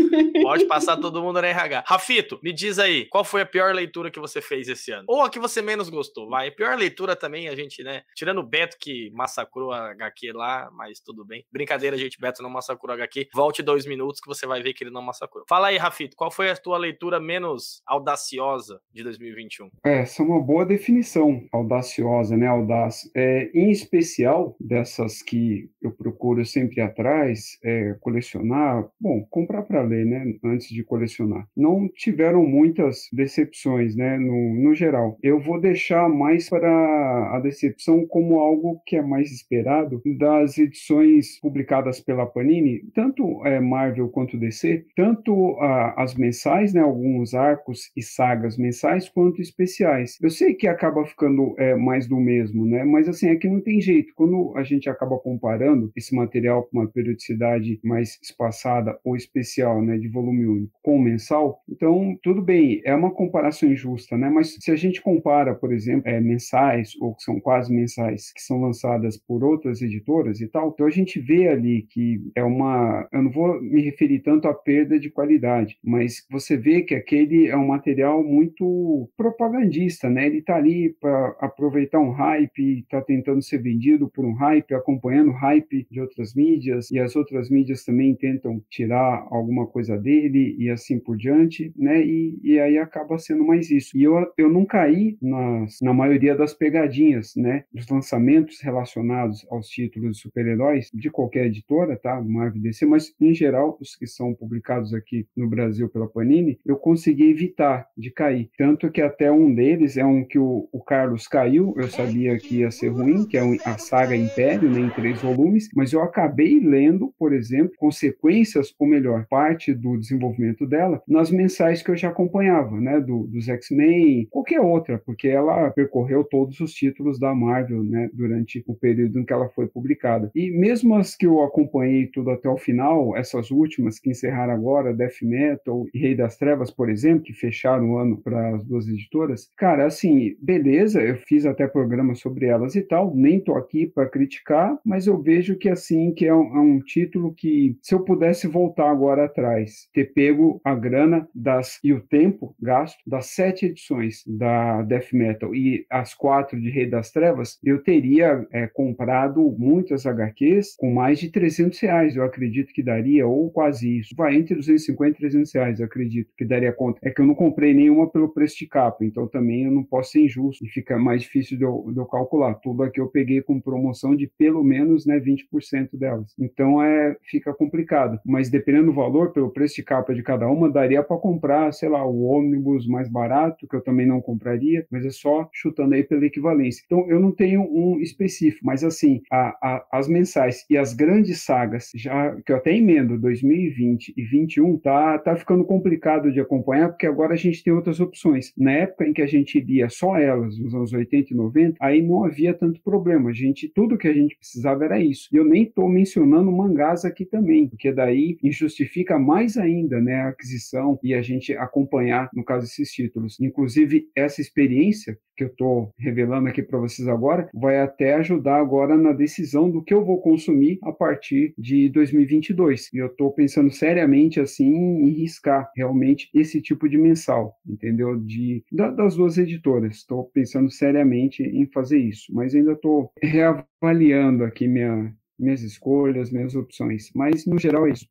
Pode passar todo mundo na RH. Rafito, me diz aí, qual foi a pior leitura que você fez esse ano? Ou a que você menos gostou? Vai, pior leitura também, a gente, né? Tirando o Beto que massacrou a HQ lá, mas tudo bem. Brincadeira, gente, Beto não massacrou HQ. Volte dois minutos que você vai ver que ele não massacrou. Fala aí, Rafito, qual foi a tua leitura menos audaciosa de 2021? É, essa é uma boa definição, audaciosa, né? Audaz. É, em especial, dessas que eu procuro sempre atrás, é, colecionar, bom, comprar para ler, né? Antes de colecionar. Não tiveram muitas decepções, né? No, no geral. Eu vou deixar mais para a decepção como algo que é mais esperado das edições publicadas pela Panini, tanto é, Marvel quanto DC, tanto ah, as mensais, né, alguns arcos e sagas mensais, quanto especiais. Eu sei que acaba ficando é, mais do mesmo, né, mas assim, é que não tem jeito. Quando a gente acaba comparando esse material com uma periodicidade mais espaçada ou especial, né, de volume único, com mensal, então tudo bem, é uma comparação injusta, né, mas se a gente compara, por exemplo, é, mensais, ou que são quase mensais, que são lançadas por outras editoras e tal, então a gente vê ali que é uma. Eu não vou me referir tanto à perda de qualidade, mas você vê que aquele é um material muito propagandista, né? Ele está ali para aproveitar um hype, está tentando ser vendido por um hype, acompanhando o hype de outras mídias, e as outras mídias também tentam tirar alguma coisa dele e assim por diante, né? E, e aí acaba sendo mais isso. E eu, eu não caí nas, na maioria das pegadinhas, né? Dos lançamentos relacionados aos títulos de super-heróis de qualquer editora, tá? Marvel DC, mas em geral, os que são publicados aqui no Brasil pela Panini, eu consegui evitar de cair. Tanto que até um deles é um que o, o Carlos caiu, eu sabia que ia ser ruim, que é a saga Império, né, em três volumes, mas eu acabei lendo, por exemplo, consequências, ou melhor, parte do desenvolvimento dela, nas mensais que eu já acompanhava, né? Do, dos X-Men, qualquer outra, porque ela percorreu todos os títulos da Marvel, né? Durante o período em que ela foi publicada. E mesmo as que eu acompanhei tudo até o final, essas últimas que encerraram agora, Death Metal e Rei das Trevas, por exemplo, que fecharam o ano para as duas editoras, cara, assim, beleza, eu fiz até programa sobre elas e tal, nem tô aqui para criticar, mas eu vejo que assim, que é um, é um título que, se eu pudesse voltar agora atrás, ter pego a grana das e o tempo gasto das sete edições da Death Metal e as quatro de Rei das Trevas, eu teria é, comprado muitas HQs com mais de 300 reais, eu acredito que daria, ou quase isso. Vai entre 250 e 300 reais, eu acredito que daria conta. É que eu não comprei nenhuma pelo preço de capa, então também eu não posso ser injusto e fica mais difícil de eu, de eu calcular. Tudo aqui eu peguei com promoção de pelo menos né, 20% delas. Então é, fica complicado. Mas dependendo do valor, pelo preço de capa de cada uma, daria para comprar, sei lá, o ônibus mais barato, que eu também não compraria, mas é só chutando aí pela equivalência. Então eu não tenho um específico, mas assim, a, a, as mensais e as grandes sagas, já que eu até emendo 2020 e 21, tá, tá ficando complicado de acompanhar, porque agora a gente tem outras opções. Na época em que a gente lia só elas, nos anos 80 e 90, aí não havia tanto problema. A gente, tudo que a gente precisava era isso. E eu nem estou mencionando mangás aqui também, porque daí injustifica mais ainda né, a aquisição e a gente acompanhar, no caso, esses títulos. Inclusive, essa experiência que eu estou revelando aqui para vocês agora vai até ajudar agora na decisão do que eu vou consumir a partir de 2022. E eu estou pensando seriamente assim em riscar realmente esse tipo de mensal, entendeu? De das duas editoras. Estou pensando seriamente em fazer isso, mas ainda estou reavaliando aqui minha, minhas escolhas, minhas opções. Mas no geral é isso.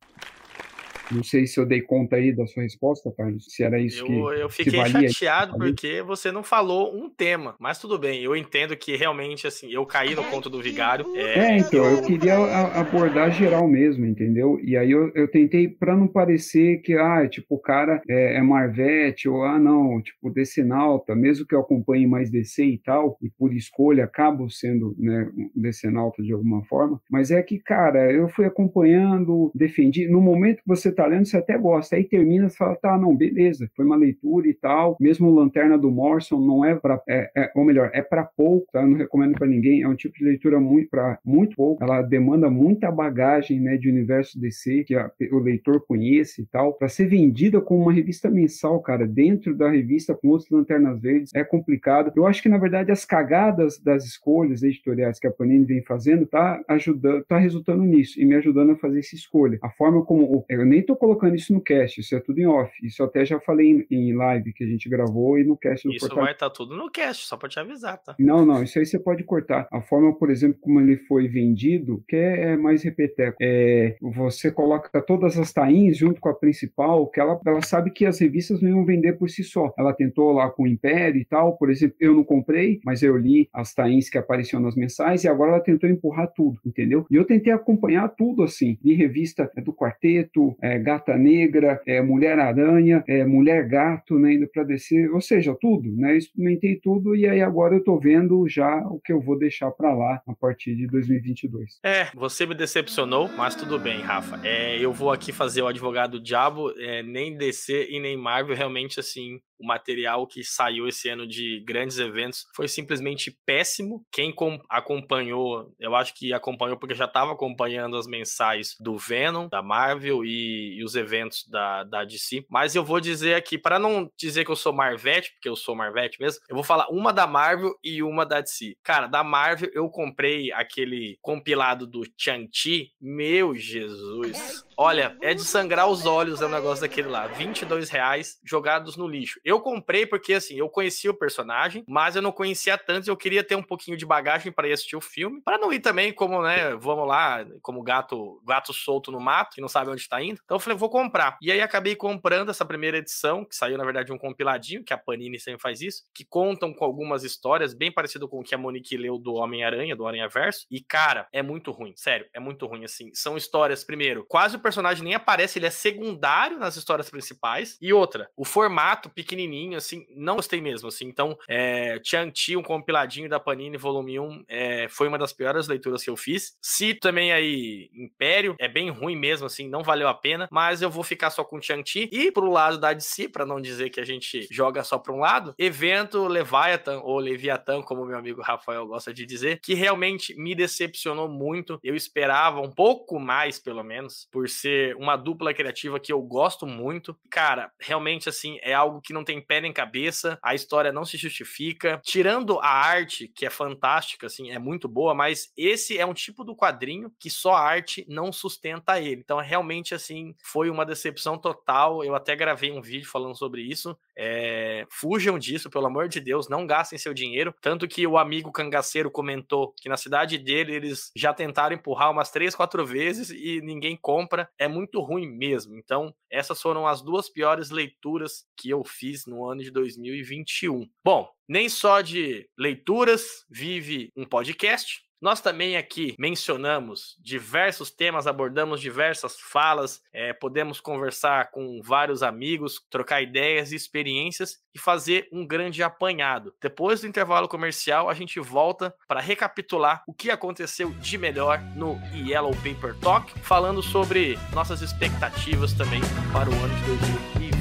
Não sei se eu dei conta aí da sua resposta, Carlos. Se era isso eu, que. Eu fiquei chateado porque você não falou um tema. Mas tudo bem, eu entendo que realmente, assim, eu caí no conto do vigário. É, é então, eu... eu... queria abordar geral mesmo, entendeu? E aí eu, eu tentei, para não parecer que, ah, tipo, o cara é, é Marvete, ou ah, não, tipo, Decenalta, mesmo que eu acompanhe mais DC e tal, e por escolha acabo sendo, né, Decenalta de alguma forma. Mas é que, cara, eu fui acompanhando, defendi. No momento que você tá lendo, você até gosta. Aí termina, você fala, tá, não, beleza, foi uma leitura e tal. Mesmo Lanterna do Morrison não é para, é, é, ou melhor, é para pouco, tá? Eu não recomendo para ninguém. É um tipo de leitura muito para muito pouco. Ela demanda muita bagagem, né, de universo DC que a, o leitor conhece e tal, para ser vendida como uma revista mensal, cara, dentro da revista com outros Lanternas Verdes é complicado. Eu acho que na verdade as cagadas das escolhas editoriais que a Panini vem fazendo tá ajudando, tá resultando nisso e me ajudando a fazer essa escolha. A forma como eu nem estou colocando isso no cast, isso é tudo em off. Isso até já falei em, em live que a gente gravou e no cast do Isso vai estar tá tudo no cast, só para te avisar, tá? Não, não, isso aí você pode cortar. A forma, por exemplo, como ele foi vendido, que é, é mais repeteco. É, você coloca todas as tains junto com a principal, que ela, ela sabe que as revistas não iam vender por si só. Ela tentou lá com o Império e tal, por exemplo, eu não comprei, mas eu li as tains que apareciam nas mensais e agora ela tentou empurrar tudo, entendeu? E eu tentei acompanhar tudo assim. Li revista do quarteto, é, Gata Negra, é, Mulher-Aranha, é, Mulher-Gato, né, indo para descer, ou seja, tudo, né, experimentei tudo e aí agora eu estou vendo já o que eu vou deixar para lá a partir de 2022. É, você me decepcionou, mas tudo bem, Rafa. É, eu vou aqui fazer o advogado diabo, é, nem DC e nem Marvel, realmente assim, o material que saiu esse ano de grandes eventos foi simplesmente péssimo. Quem acompanhou, eu acho que acompanhou porque já estava acompanhando as mensais do Venom, da Marvel e, e, os eventos da, da DC. Mas eu vou dizer aqui, para não dizer que eu sou Marvete, porque eu sou Marvete mesmo, eu vou falar uma da Marvel e uma da DC. Cara, da Marvel eu comprei aquele compilado do Chang-Chi. Meu Jesus. Olha, é de sangrar os olhos o negócio daquele lá. 22 reais jogados no lixo. Eu comprei porque, assim, eu conhecia o personagem, mas eu não conhecia tanto. Eu queria ter um pouquinho de bagagem para assistir o filme. para não ir também como, né, vamos lá, como gato gato solto no mato, que não sabe onde está indo. Então eu falei, vou comprar. E aí acabei comprando essa primeira edição, que saiu, na verdade, um compiladinho, que a Panini sempre faz isso, que contam com algumas histórias bem parecido com o que a Monique leu do Homem-Aranha, do Aranha Verso. E, cara, é muito ruim. Sério, é muito ruim, assim. São histórias, primeiro, quase personagem nem aparece, ele é secundário nas histórias principais. E outra, o formato pequenininho, assim, não gostei mesmo, assim. Então, é, Chang-Chi, um compiladinho da Panini, volume 1, é, foi uma das piores leituras que eu fiz. Cito também aí Império, é bem ruim mesmo, assim, não valeu a pena, mas eu vou ficar só com Chang-Chi. E pro lado da DC, para não dizer que a gente joga só pra um lado, evento Leviathan, ou Leviathan, como meu amigo Rafael gosta de dizer, que realmente me decepcionou muito. Eu esperava um pouco mais, pelo menos, por ser uma dupla criativa que eu gosto muito. Cara, realmente, assim, é algo que não tem pé nem cabeça, a história não se justifica. Tirando a arte, que é fantástica, assim, é muito boa, mas esse é um tipo do quadrinho que só a arte não sustenta ele. Então, realmente, assim, foi uma decepção total. Eu até gravei um vídeo falando sobre isso. É... Fujam disso, pelo amor de Deus, não gastem seu dinheiro. Tanto que o amigo cangaceiro comentou que na cidade dele eles já tentaram empurrar umas três, quatro vezes e ninguém compra. É muito ruim mesmo. Então, essas foram as duas piores leituras que eu fiz no ano de 2021. Bom, nem só de leituras vive um podcast. Nós também aqui mencionamos diversos temas, abordamos diversas falas, é, podemos conversar com vários amigos, trocar ideias e experiências e fazer um grande apanhado. Depois do intervalo comercial, a gente volta para recapitular o que aconteceu de melhor no Yellow Paper Talk, falando sobre nossas expectativas também para o ano de 2022.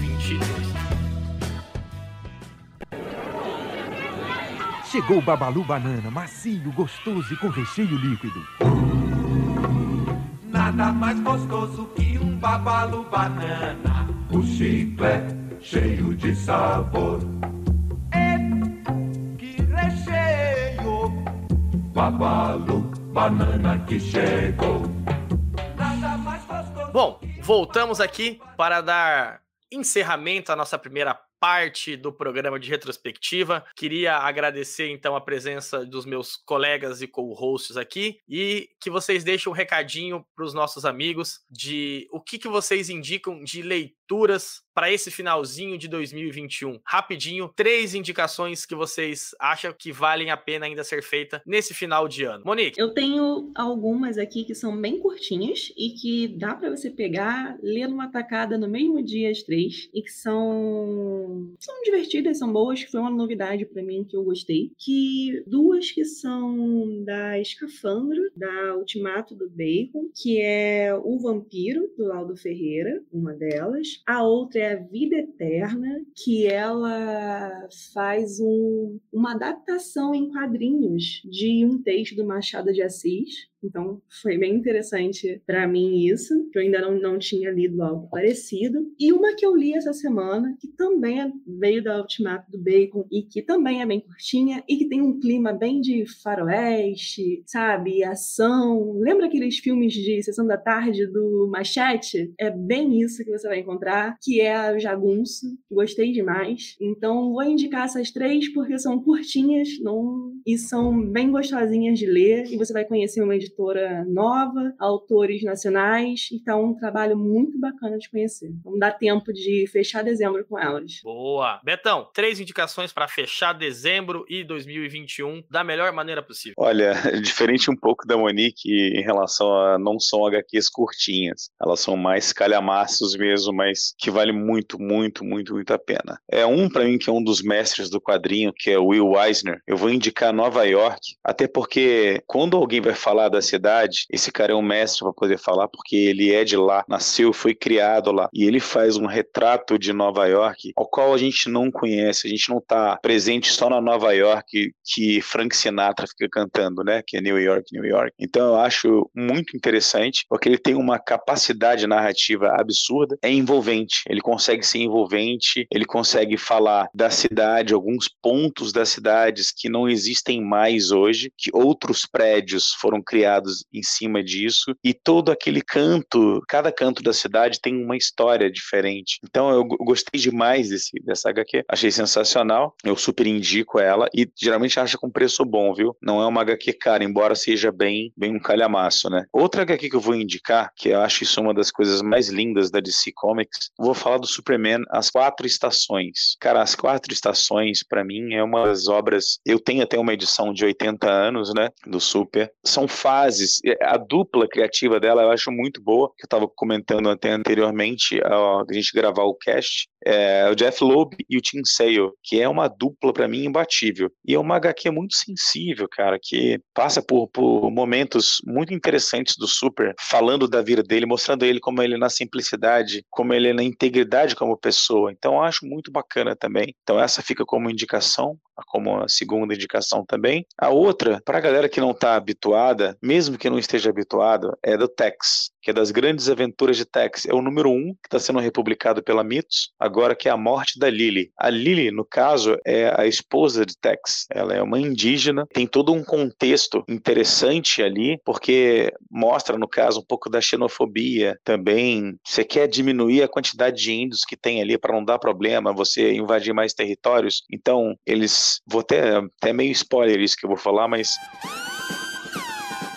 Chegou o Babalu Banana, macio, gostoso e com recheio líquido. Nada mais gostoso que um babalu banana. O chiclete cheio de sabor. É que recheio! Babalu banana que chegou. Nada mais gostoso. Bom, voltamos aqui para dar encerramento à nossa primeira parte do programa de retrospectiva. Queria agradecer então a presença dos meus colegas e co-hosts aqui e que vocês deixem um recadinho para os nossos amigos de o que, que vocês indicam de leituras para esse finalzinho de 2021. Rapidinho, três indicações que vocês acham que valem a pena ainda ser feita nesse final de ano. Monique. Eu tenho algumas aqui que são bem curtinhas e que dá para você pegar, ler numa tacada no mesmo dia as três e que são são divertidas, são boas, que foi uma novidade para mim que eu gostei. Que duas que são da Escafandro, da Ultimato do Bacon, que é O Vampiro do Laudo Ferreira, uma delas. A outra é a Vida Eterna, que ela faz um, uma adaptação em quadrinhos de um texto do Machado de Assis, então, foi bem interessante para mim isso, que eu ainda não, não tinha lido algo parecido. E uma que eu li essa semana, que também é, veio da Ultimato do Bacon e que também é bem curtinha e que tem um clima bem de faroeste, sabe? Ação. Lembra aqueles filmes de Sessão da Tarde do Machete? É bem isso que você vai encontrar, que é a Jagunço. Gostei demais. Então, vou indicar essas três porque são curtinhas não... e são bem gostosinhas de ler e você vai conhecer uma editora editora nova, autores nacionais, então um trabalho muito bacana de conhecer. Vamos dar tempo de fechar dezembro com elas. Boa! Betão, três indicações para fechar dezembro e 2021 da melhor maneira possível. Olha, diferente um pouco da Monique em relação a não são HQs curtinhas, elas são mais calhamaços mesmo, mas que vale muito, muito, muito, muito a pena. É um para mim que é um dos mestres do quadrinho, que é Will Eisner. Eu vou indicar Nova York, até porque quando alguém vai falar da cidade, esse cara é um mestre para poder falar, porque ele é de lá, nasceu, foi criado lá, e ele faz um retrato de Nova York, ao qual a gente não conhece, a gente não está presente só na Nova York que Frank Sinatra fica cantando, né? Que é New York, New York. Então eu acho muito interessante, porque ele tem uma capacidade narrativa absurda, é envolvente, ele consegue ser envolvente, ele consegue falar da cidade, alguns pontos das cidades que não existem mais hoje, que outros prédios foram criados em cima disso, e todo aquele canto, cada canto da cidade tem uma história diferente. Então eu gostei demais desse, dessa HQ, achei sensacional, eu super indico ela, e geralmente acha com preço bom, viu? Não é uma HQ cara, embora seja bem, bem um calhamaço, né? Outra HQ que eu vou indicar, que eu acho isso uma das coisas mais lindas da DC Comics, vou falar do Superman As Quatro Estações. Cara, As Quatro Estações, para mim, é uma das obras. Eu tenho até uma edição de 80 anos, né? Do Super. São fases fases, a dupla criativa dela eu acho muito boa, que eu estava comentando até anteriormente, a gente gravar o cast, é o Jeff Loeb e o Tim Sale, que é uma dupla para mim imbatível. E é uma HQ muito sensível, cara, que passa por, por momentos muito interessantes do Super, falando da vida dele, mostrando ele como ele é na simplicidade, como ele é na integridade como pessoa. Então eu acho muito bacana também. Então essa fica como indicação como a segunda indicação também. A outra, para a galera que não está habituada, mesmo que não esteja habituado, é do Tex, que é das grandes aventuras de Tex. É o número um que está sendo republicado pela Mitos, agora que é a morte da Lily. A Lily, no caso, é a esposa de Tex. Ela é uma indígena, tem todo um contexto interessante ali, porque mostra, no caso, um pouco da xenofobia também. Você quer diminuir a quantidade de índios que tem ali para não dar problema, você invadir mais territórios. Então, eles. Vou até, até meio spoiler isso que eu vou falar, mas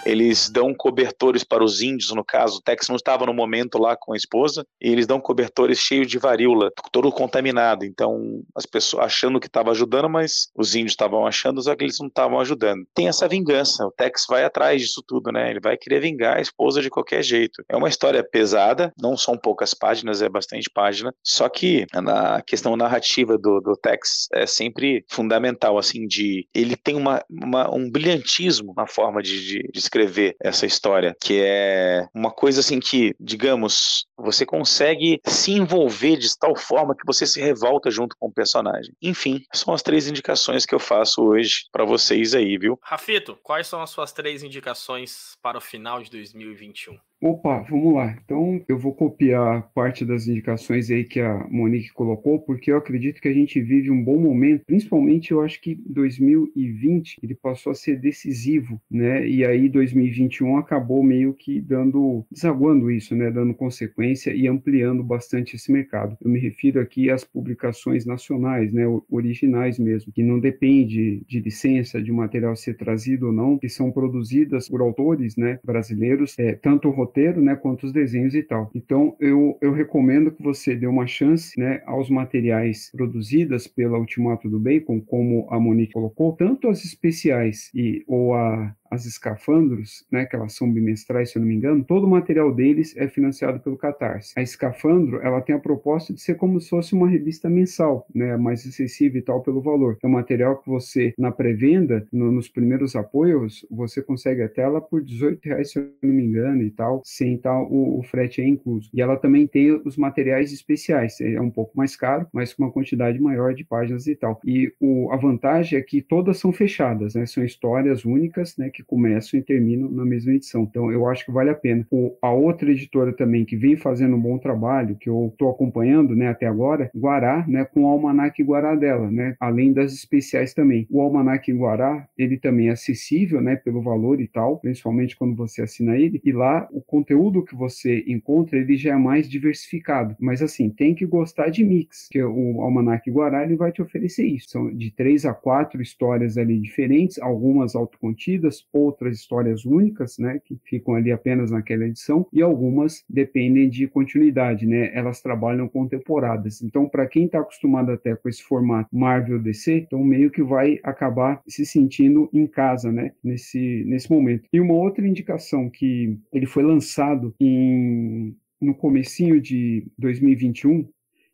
eles dão cobertores para os índios, no caso, o Tex não estava no momento lá com a esposa, e eles dão cobertores cheios de varíola, todo contaminado. Então, as pessoas achando que estava ajudando, mas os índios estavam achando, só que eles não estavam ajudando. Tem essa vingança, o Tex vai atrás disso tudo, né? Ele vai querer vingar a esposa de qualquer jeito. É uma história pesada, não são poucas páginas, é bastante página, só que na questão narrativa do, do Tex é sempre fundamental, assim, de ele tem uma, uma um brilhantismo na forma de, de, de escrever escrever essa história, que é uma coisa assim que, digamos, você consegue se envolver de tal forma que você se revolta junto com o personagem. Enfim, são as três indicações que eu faço hoje para vocês aí, viu? Rafito, quais são as suas três indicações para o final de 2021? Opa, vamos lá. Então, eu vou copiar parte das indicações aí que a Monique colocou, porque eu acredito que a gente vive um bom momento, principalmente eu acho que 2020 ele passou a ser decisivo, né? E aí 2021 acabou meio que dando, desaguando isso, né? Dando consequência e ampliando bastante esse mercado. Eu me refiro aqui às publicações nacionais, né? Originais mesmo, que não depende de licença de material ser trazido ou não, que são produzidas por autores, né? Brasileiros, é, tanto roteiro, né, quanto os desenhos e tal. Então, eu, eu recomendo que você dê uma chance, né, aos materiais produzidos pela Ultimato do Bacon, como a Monique colocou, tanto as especiais e ou a as escafandros, né, que elas são bimestrais, se eu não me engano, todo o material deles é financiado pelo Catarse. A escafandro, ela tem a proposta de ser como se fosse uma revista mensal, né, mais acessível e tal pelo valor. É um material que você, na pré-venda, no, nos primeiros apoios, você consegue até ela por 18 reais, se eu não me engano, e tal, sem tal, o, o frete é incluso. E ela também tem os materiais especiais, é um pouco mais caro, mas com uma quantidade maior de páginas e tal. E o, a vantagem é que todas são fechadas, né, são histórias únicas, né, que começam e terminam na mesma edição. Então, eu acho que vale a pena. O, a outra editora também que vem fazendo um bom trabalho, que eu estou acompanhando né, até agora, Guará, né, com o Almanac Guará dela, né, além das especiais também. O Almanac Guará, ele também é acessível né, pelo valor e tal, principalmente quando você assina ele, e lá o conteúdo que você encontra, ele já é mais diversificado. Mas assim, tem que gostar de mix, que o Almanac Guará ele vai te oferecer isso. São de três a quatro histórias ali diferentes, algumas autocontidas, outras histórias únicas, né, que ficam ali apenas naquela edição, e algumas dependem de continuidade, né, elas trabalham com temporadas. Então, para quem está acostumado até com esse formato Marvel DC, então meio que vai acabar se sentindo em casa, né, nesse, nesse momento. E uma outra indicação que ele foi lançado em, no comecinho de 2021,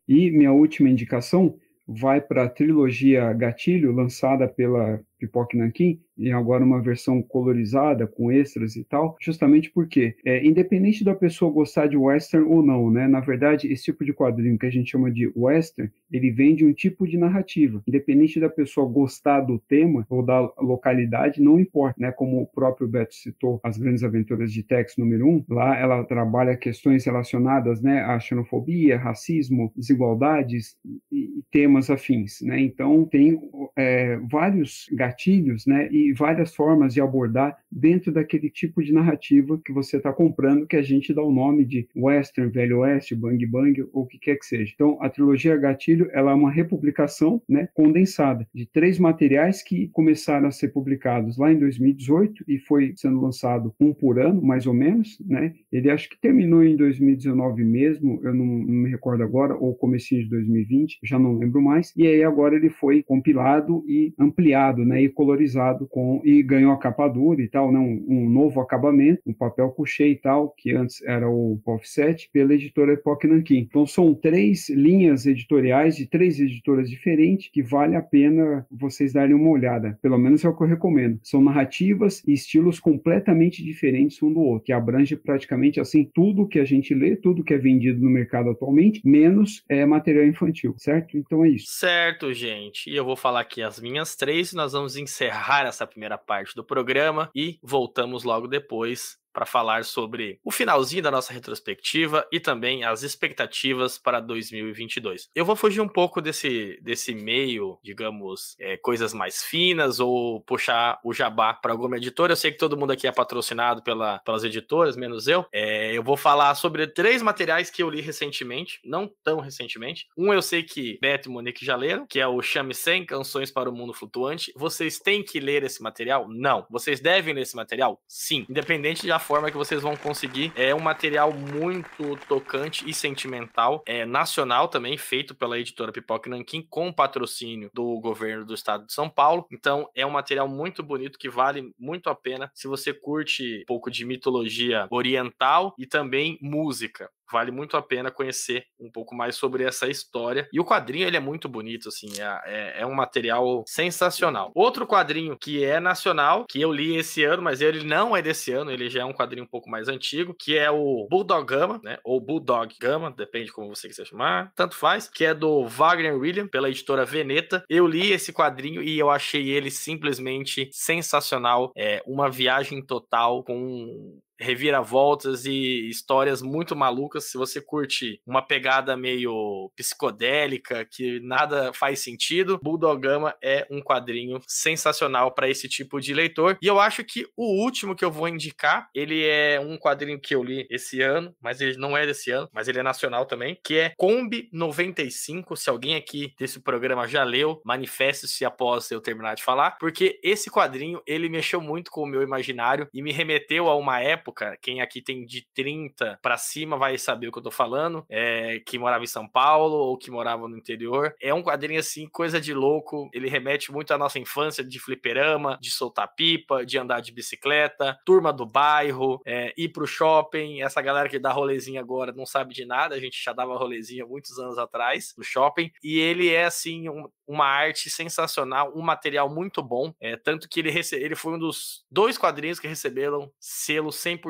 e minha última indicação vai para a trilogia Gatilho, lançada pela Pipoque Nankin, e agora uma versão colorizada com extras e tal, justamente porque, é, independente da pessoa gostar de western ou não, né, na verdade, esse tipo de quadrinho que a gente chama de western, ele vem de um tipo de narrativa. Independente da pessoa gostar do tema ou da localidade, não importa, né, como o próprio Beto citou, As Grandes Aventuras de Tex número 1, um, lá ela trabalha questões relacionadas, né, à xenofobia, racismo, desigualdades e, e temas afins, né, então tem é, vários gatilhos, né, e várias formas de abordar dentro daquele tipo de narrativa que você está comprando, que a gente dá o nome de western, velho oeste, bang bang, ou o que quer que seja. Então, a trilogia Gatilho, ela é uma republicação, né, condensada de três materiais que começaram a ser publicados lá em 2018 e foi sendo lançado um por ano, mais ou menos, né? Ele acho que terminou em 2019 mesmo, eu não, não me recordo agora, ou comecinho de 2020, já não lembro mais. E aí agora ele foi compilado e ampliado, né, e colorizado com e ganhou a capa dura e tal, né, um, um novo acabamento, um papel couché e tal, que antes era o offset, pela editora Epoch Nankin. Então são três linhas editoriais de três editoras diferentes que vale a pena vocês darem uma olhada. Pelo menos é o que eu recomendo. São narrativas e estilos completamente diferentes um do outro, que abrange praticamente assim tudo que a gente lê, tudo que é vendido no mercado atualmente, menos é material infantil, certo? Então é isso. Certo, gente. E eu vou falar aqui as minhas três, nós vamos encerrar essa essa primeira parte do programa e voltamos logo depois para falar sobre o finalzinho da nossa retrospectiva e também as expectativas para 2022. Eu vou fugir um pouco desse, desse meio, digamos, é, coisas mais finas ou puxar o jabá para alguma editora. Eu sei que todo mundo aqui é patrocinado pela, pelas editoras, menos eu. É, eu vou falar sobre três materiais que eu li recentemente, não tão recentemente. Um eu sei que Beto e Monique já leram, que é o Chame 100 Canções para o Mundo Flutuante. Vocês têm que ler esse material? Não. Vocês devem ler esse material? Sim. Independente de forma que vocês vão conseguir. É um material muito tocante e sentimental, é nacional também, feito pela editora Pipoca Nanquim, com patrocínio do governo do estado de São Paulo. Então, é um material muito bonito que vale muito a pena se você curte um pouco de mitologia oriental e também música vale muito a pena conhecer um pouco mais sobre essa história. E o quadrinho ele é muito bonito, assim, é, é, é, um material sensacional. Outro quadrinho que é nacional, que eu li esse ano, mas ele não é desse ano, ele já é um quadrinho um pouco mais antigo, que é o Bulldog Gama, né? Ou Bulldog Gama, depende como você quiser chamar, tanto faz, que é do Wagner William, pela editora Veneta. Eu li esse quadrinho e eu achei ele simplesmente sensacional. É uma viagem total com reviravoltas e histórias muito malucas. Se você curte uma pegada meio psicodélica, que nada faz sentido, Bulldogama é um quadrinho sensacional para esse tipo de leitor. E eu acho que o último que eu vou indicar, ele é um quadrinho que eu li esse ano, mas ele não é desse ano, mas ele é nacional também, que é Kombi 95. Se alguém aqui desse programa já leu, manifeste-se após eu terminar de falar, porque esse quadrinho, ele mexeu muito com o meu imaginário e me remeteu a uma época, quem aqui tem de 30 para cima vai saber o que eu tô falando, é, que morava em São Paulo ou que morava no interior. É um quadrinho assim, coisa de louco, ele remete muito à nossa infância de fliperama, de soltar pipa, de andar de bicicleta, turma do bairro, é, ir pro shopping, essa galera que dá rolezinho agora não sabe de nada, a gente já dava rolezinho muitos anos atrás no shopping, e ele é assim, um, uma arte sensacional, um material muito bom, é, tanto que ele, ele foi um dos dois quadrinhos que receberam selo 100%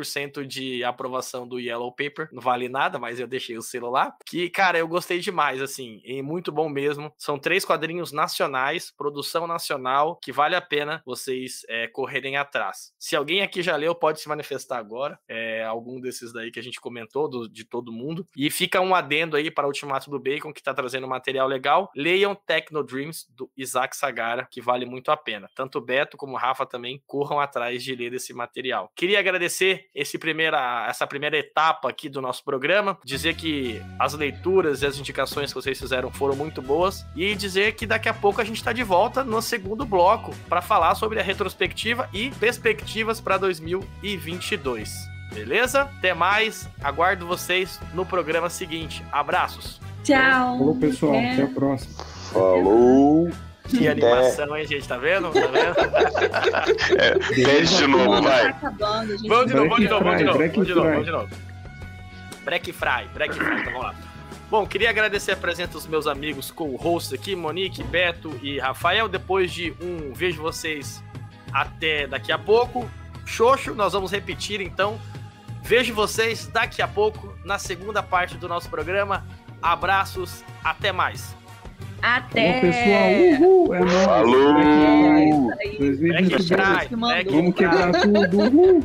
de aprovação do Yellow Paper, não vale nada, mas eu deixei o selo lá, que, cara, eu gostei demais, assim, e muito bom mesmo, são três quadrinhos nacionais, produção nacional, que vale a pena vocês é, correrem atrás. Se alguém aqui já leu, pode se manifestar agora, é, algum desses daí que a gente comentou, do, de todo mundo, e fica um adendo aí para o Ultimato do Bacon, que tá trazendo material legal, leiam Techno Dreams, do Isaac Sagara, que vale muito a pena. Tanto Beto como Rafa também corram atrás de ler esse material. Queria agradecer esse primeira, essa primeira etapa aqui do nosso programa, dizer que as leituras e as indicações que vocês fizeram foram muito boas e dizer que daqui a pouco a gente está de volta no segundo bloco para falar sobre a retrospectiva e perspectivas para 2022. Beleza? Até mais. Aguardo vocês no programa seguinte. Abraços. Tchau. Falou, pessoal. É. Até a próxima. Falou! Que animação, hein, gente? Tá vendo? Tá vendo? É, de novo, vai. Acabando, gente. Vamos de novo, vamos de novo, vamos de novo. Vamos de novo, fry. vamos de novo. Break Fry, Break Fry, então vamos lá. Bom, queria agradecer a presença dos meus amigos co-hosts aqui, Monique, Beto e Rafael. Depois de um vejo vocês até daqui a pouco. Xoxo, nós vamos repetir então. Vejo vocês daqui a pouco na segunda parte do nosso programa. Abraços, até mais. Até. Falou, pessoal. Uhul. É nóis. Falou! Black Friday Isso aí. 2022. Black Friday, que mandou. Black Vamos quebrar tudo. Uhul.